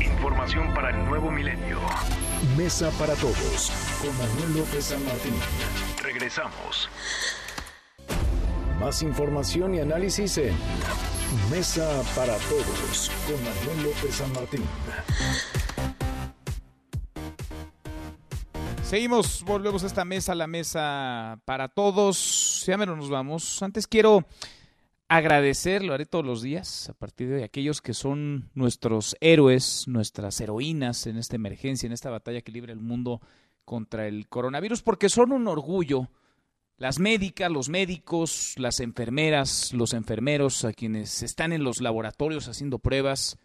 S1: Información para el nuevo milenio. Mesa para todos con Manuel López San Martín. Regresamos. Más información y análisis en Mesa para todos con Manuel López San Martín.
S3: Seguimos, volvemos a esta mesa, la mesa para todos. Ya menos nos vamos. Antes quiero agradecer, lo haré todos los días, a partir de aquellos que son nuestros héroes, nuestras heroínas en esta emergencia, en esta batalla que libra el mundo contra el coronavirus, porque son un orgullo. Las médicas, los médicos, las enfermeras, los enfermeros, a quienes están en los laboratorios haciendo pruebas,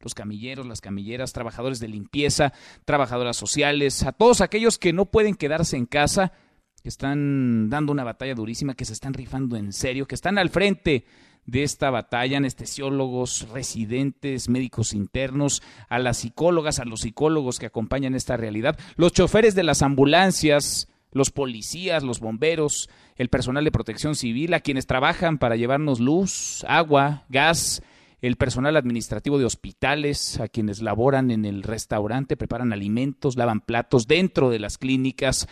S3: los camilleros, las camilleras, trabajadores de limpieza, trabajadoras sociales, a todos aquellos que no pueden quedarse en casa, que están dando una batalla durísima, que se están rifando en serio, que están al frente de esta batalla, anestesiólogos, residentes, médicos internos, a las psicólogas, a los psicólogos que acompañan esta realidad, los choferes de las ambulancias, los policías, los bomberos, el personal de protección civil, a quienes trabajan para llevarnos luz, agua, gas, el personal administrativo de hospitales, a quienes laboran en el restaurante, preparan alimentos, lavan platos dentro de las clínicas,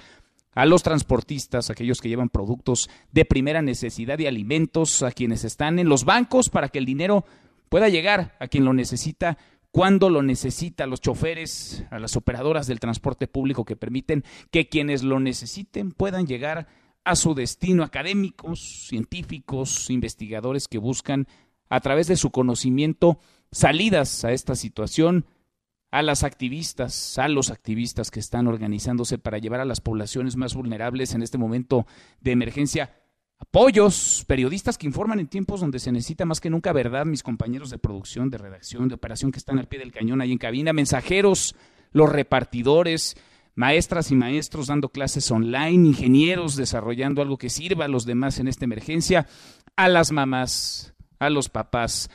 S3: a los transportistas, aquellos que llevan productos de primera necesidad y alimentos, a quienes están en los bancos para que el dinero pueda llegar a quien lo necesita cuando lo necesita, a los choferes, a las operadoras del transporte público que permiten que quienes lo necesiten puedan llegar a su destino, académicos, científicos, investigadores que buscan a través de su conocimiento salidas a esta situación a las activistas, a los activistas que están organizándose para llevar a las poblaciones más vulnerables en este momento de emergencia. Apoyos, periodistas que informan en tiempos donde se necesita más que nunca verdad, mis compañeros de producción, de redacción, de operación que están al pie del cañón ahí en cabina, mensajeros, los repartidores, maestras y maestros dando clases online, ingenieros desarrollando algo que sirva a los demás en esta emergencia, a las mamás, a los papás,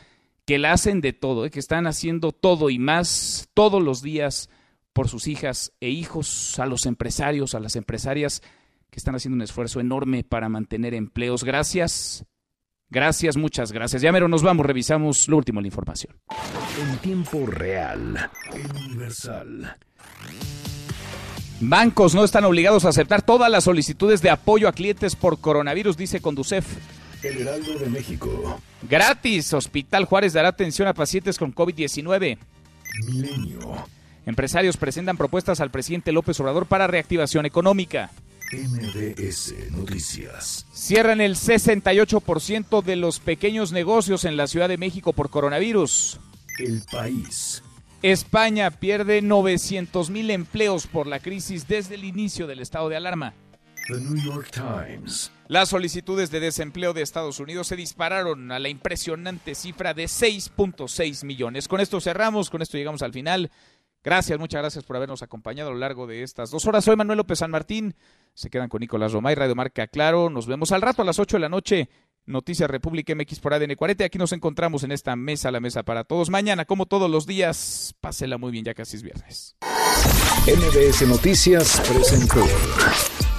S3: que la hacen de todo, ¿eh? que están haciendo todo y más todos los días por sus hijas e hijos, a los empresarios, a las empresarias que están haciendo un esfuerzo enorme para mantener empleos. Gracias. Gracias, muchas gracias. Ya mero nos vamos, revisamos lo último de la información.
S1: En tiempo real, universal.
S3: Bancos no están obligados a aceptar todas las solicitudes de apoyo a clientes por coronavirus, dice Conducef.
S1: El Heraldo de México.
S3: Gratis. Hospital Juárez dará atención a pacientes con COVID-19.
S1: Milenio.
S3: Empresarios presentan propuestas al presidente López Obrador para reactivación económica.
S1: MBS Noticias.
S3: Cierran el 68% de los pequeños negocios en la Ciudad de México por coronavirus.
S1: El país.
S3: España pierde 900 mil empleos por la crisis desde el inicio del estado de alarma.
S1: The New York Times.
S3: Las solicitudes de desempleo de Estados Unidos se dispararon a la impresionante cifra de 6.6 millones. Con esto cerramos, con esto llegamos al final. Gracias, muchas gracias por habernos acompañado a lo largo de estas dos horas. Soy Manuel López San Martín. Se quedan con Nicolás Romay, Radio Marca Claro. Nos vemos al rato a las 8 de la noche. Noticias República MX por ADN 40. Aquí nos encontramos en esta mesa, la mesa para todos. Mañana, como todos los días, pásela muy bien, ya casi es viernes.
S1: MBS Noticias presentó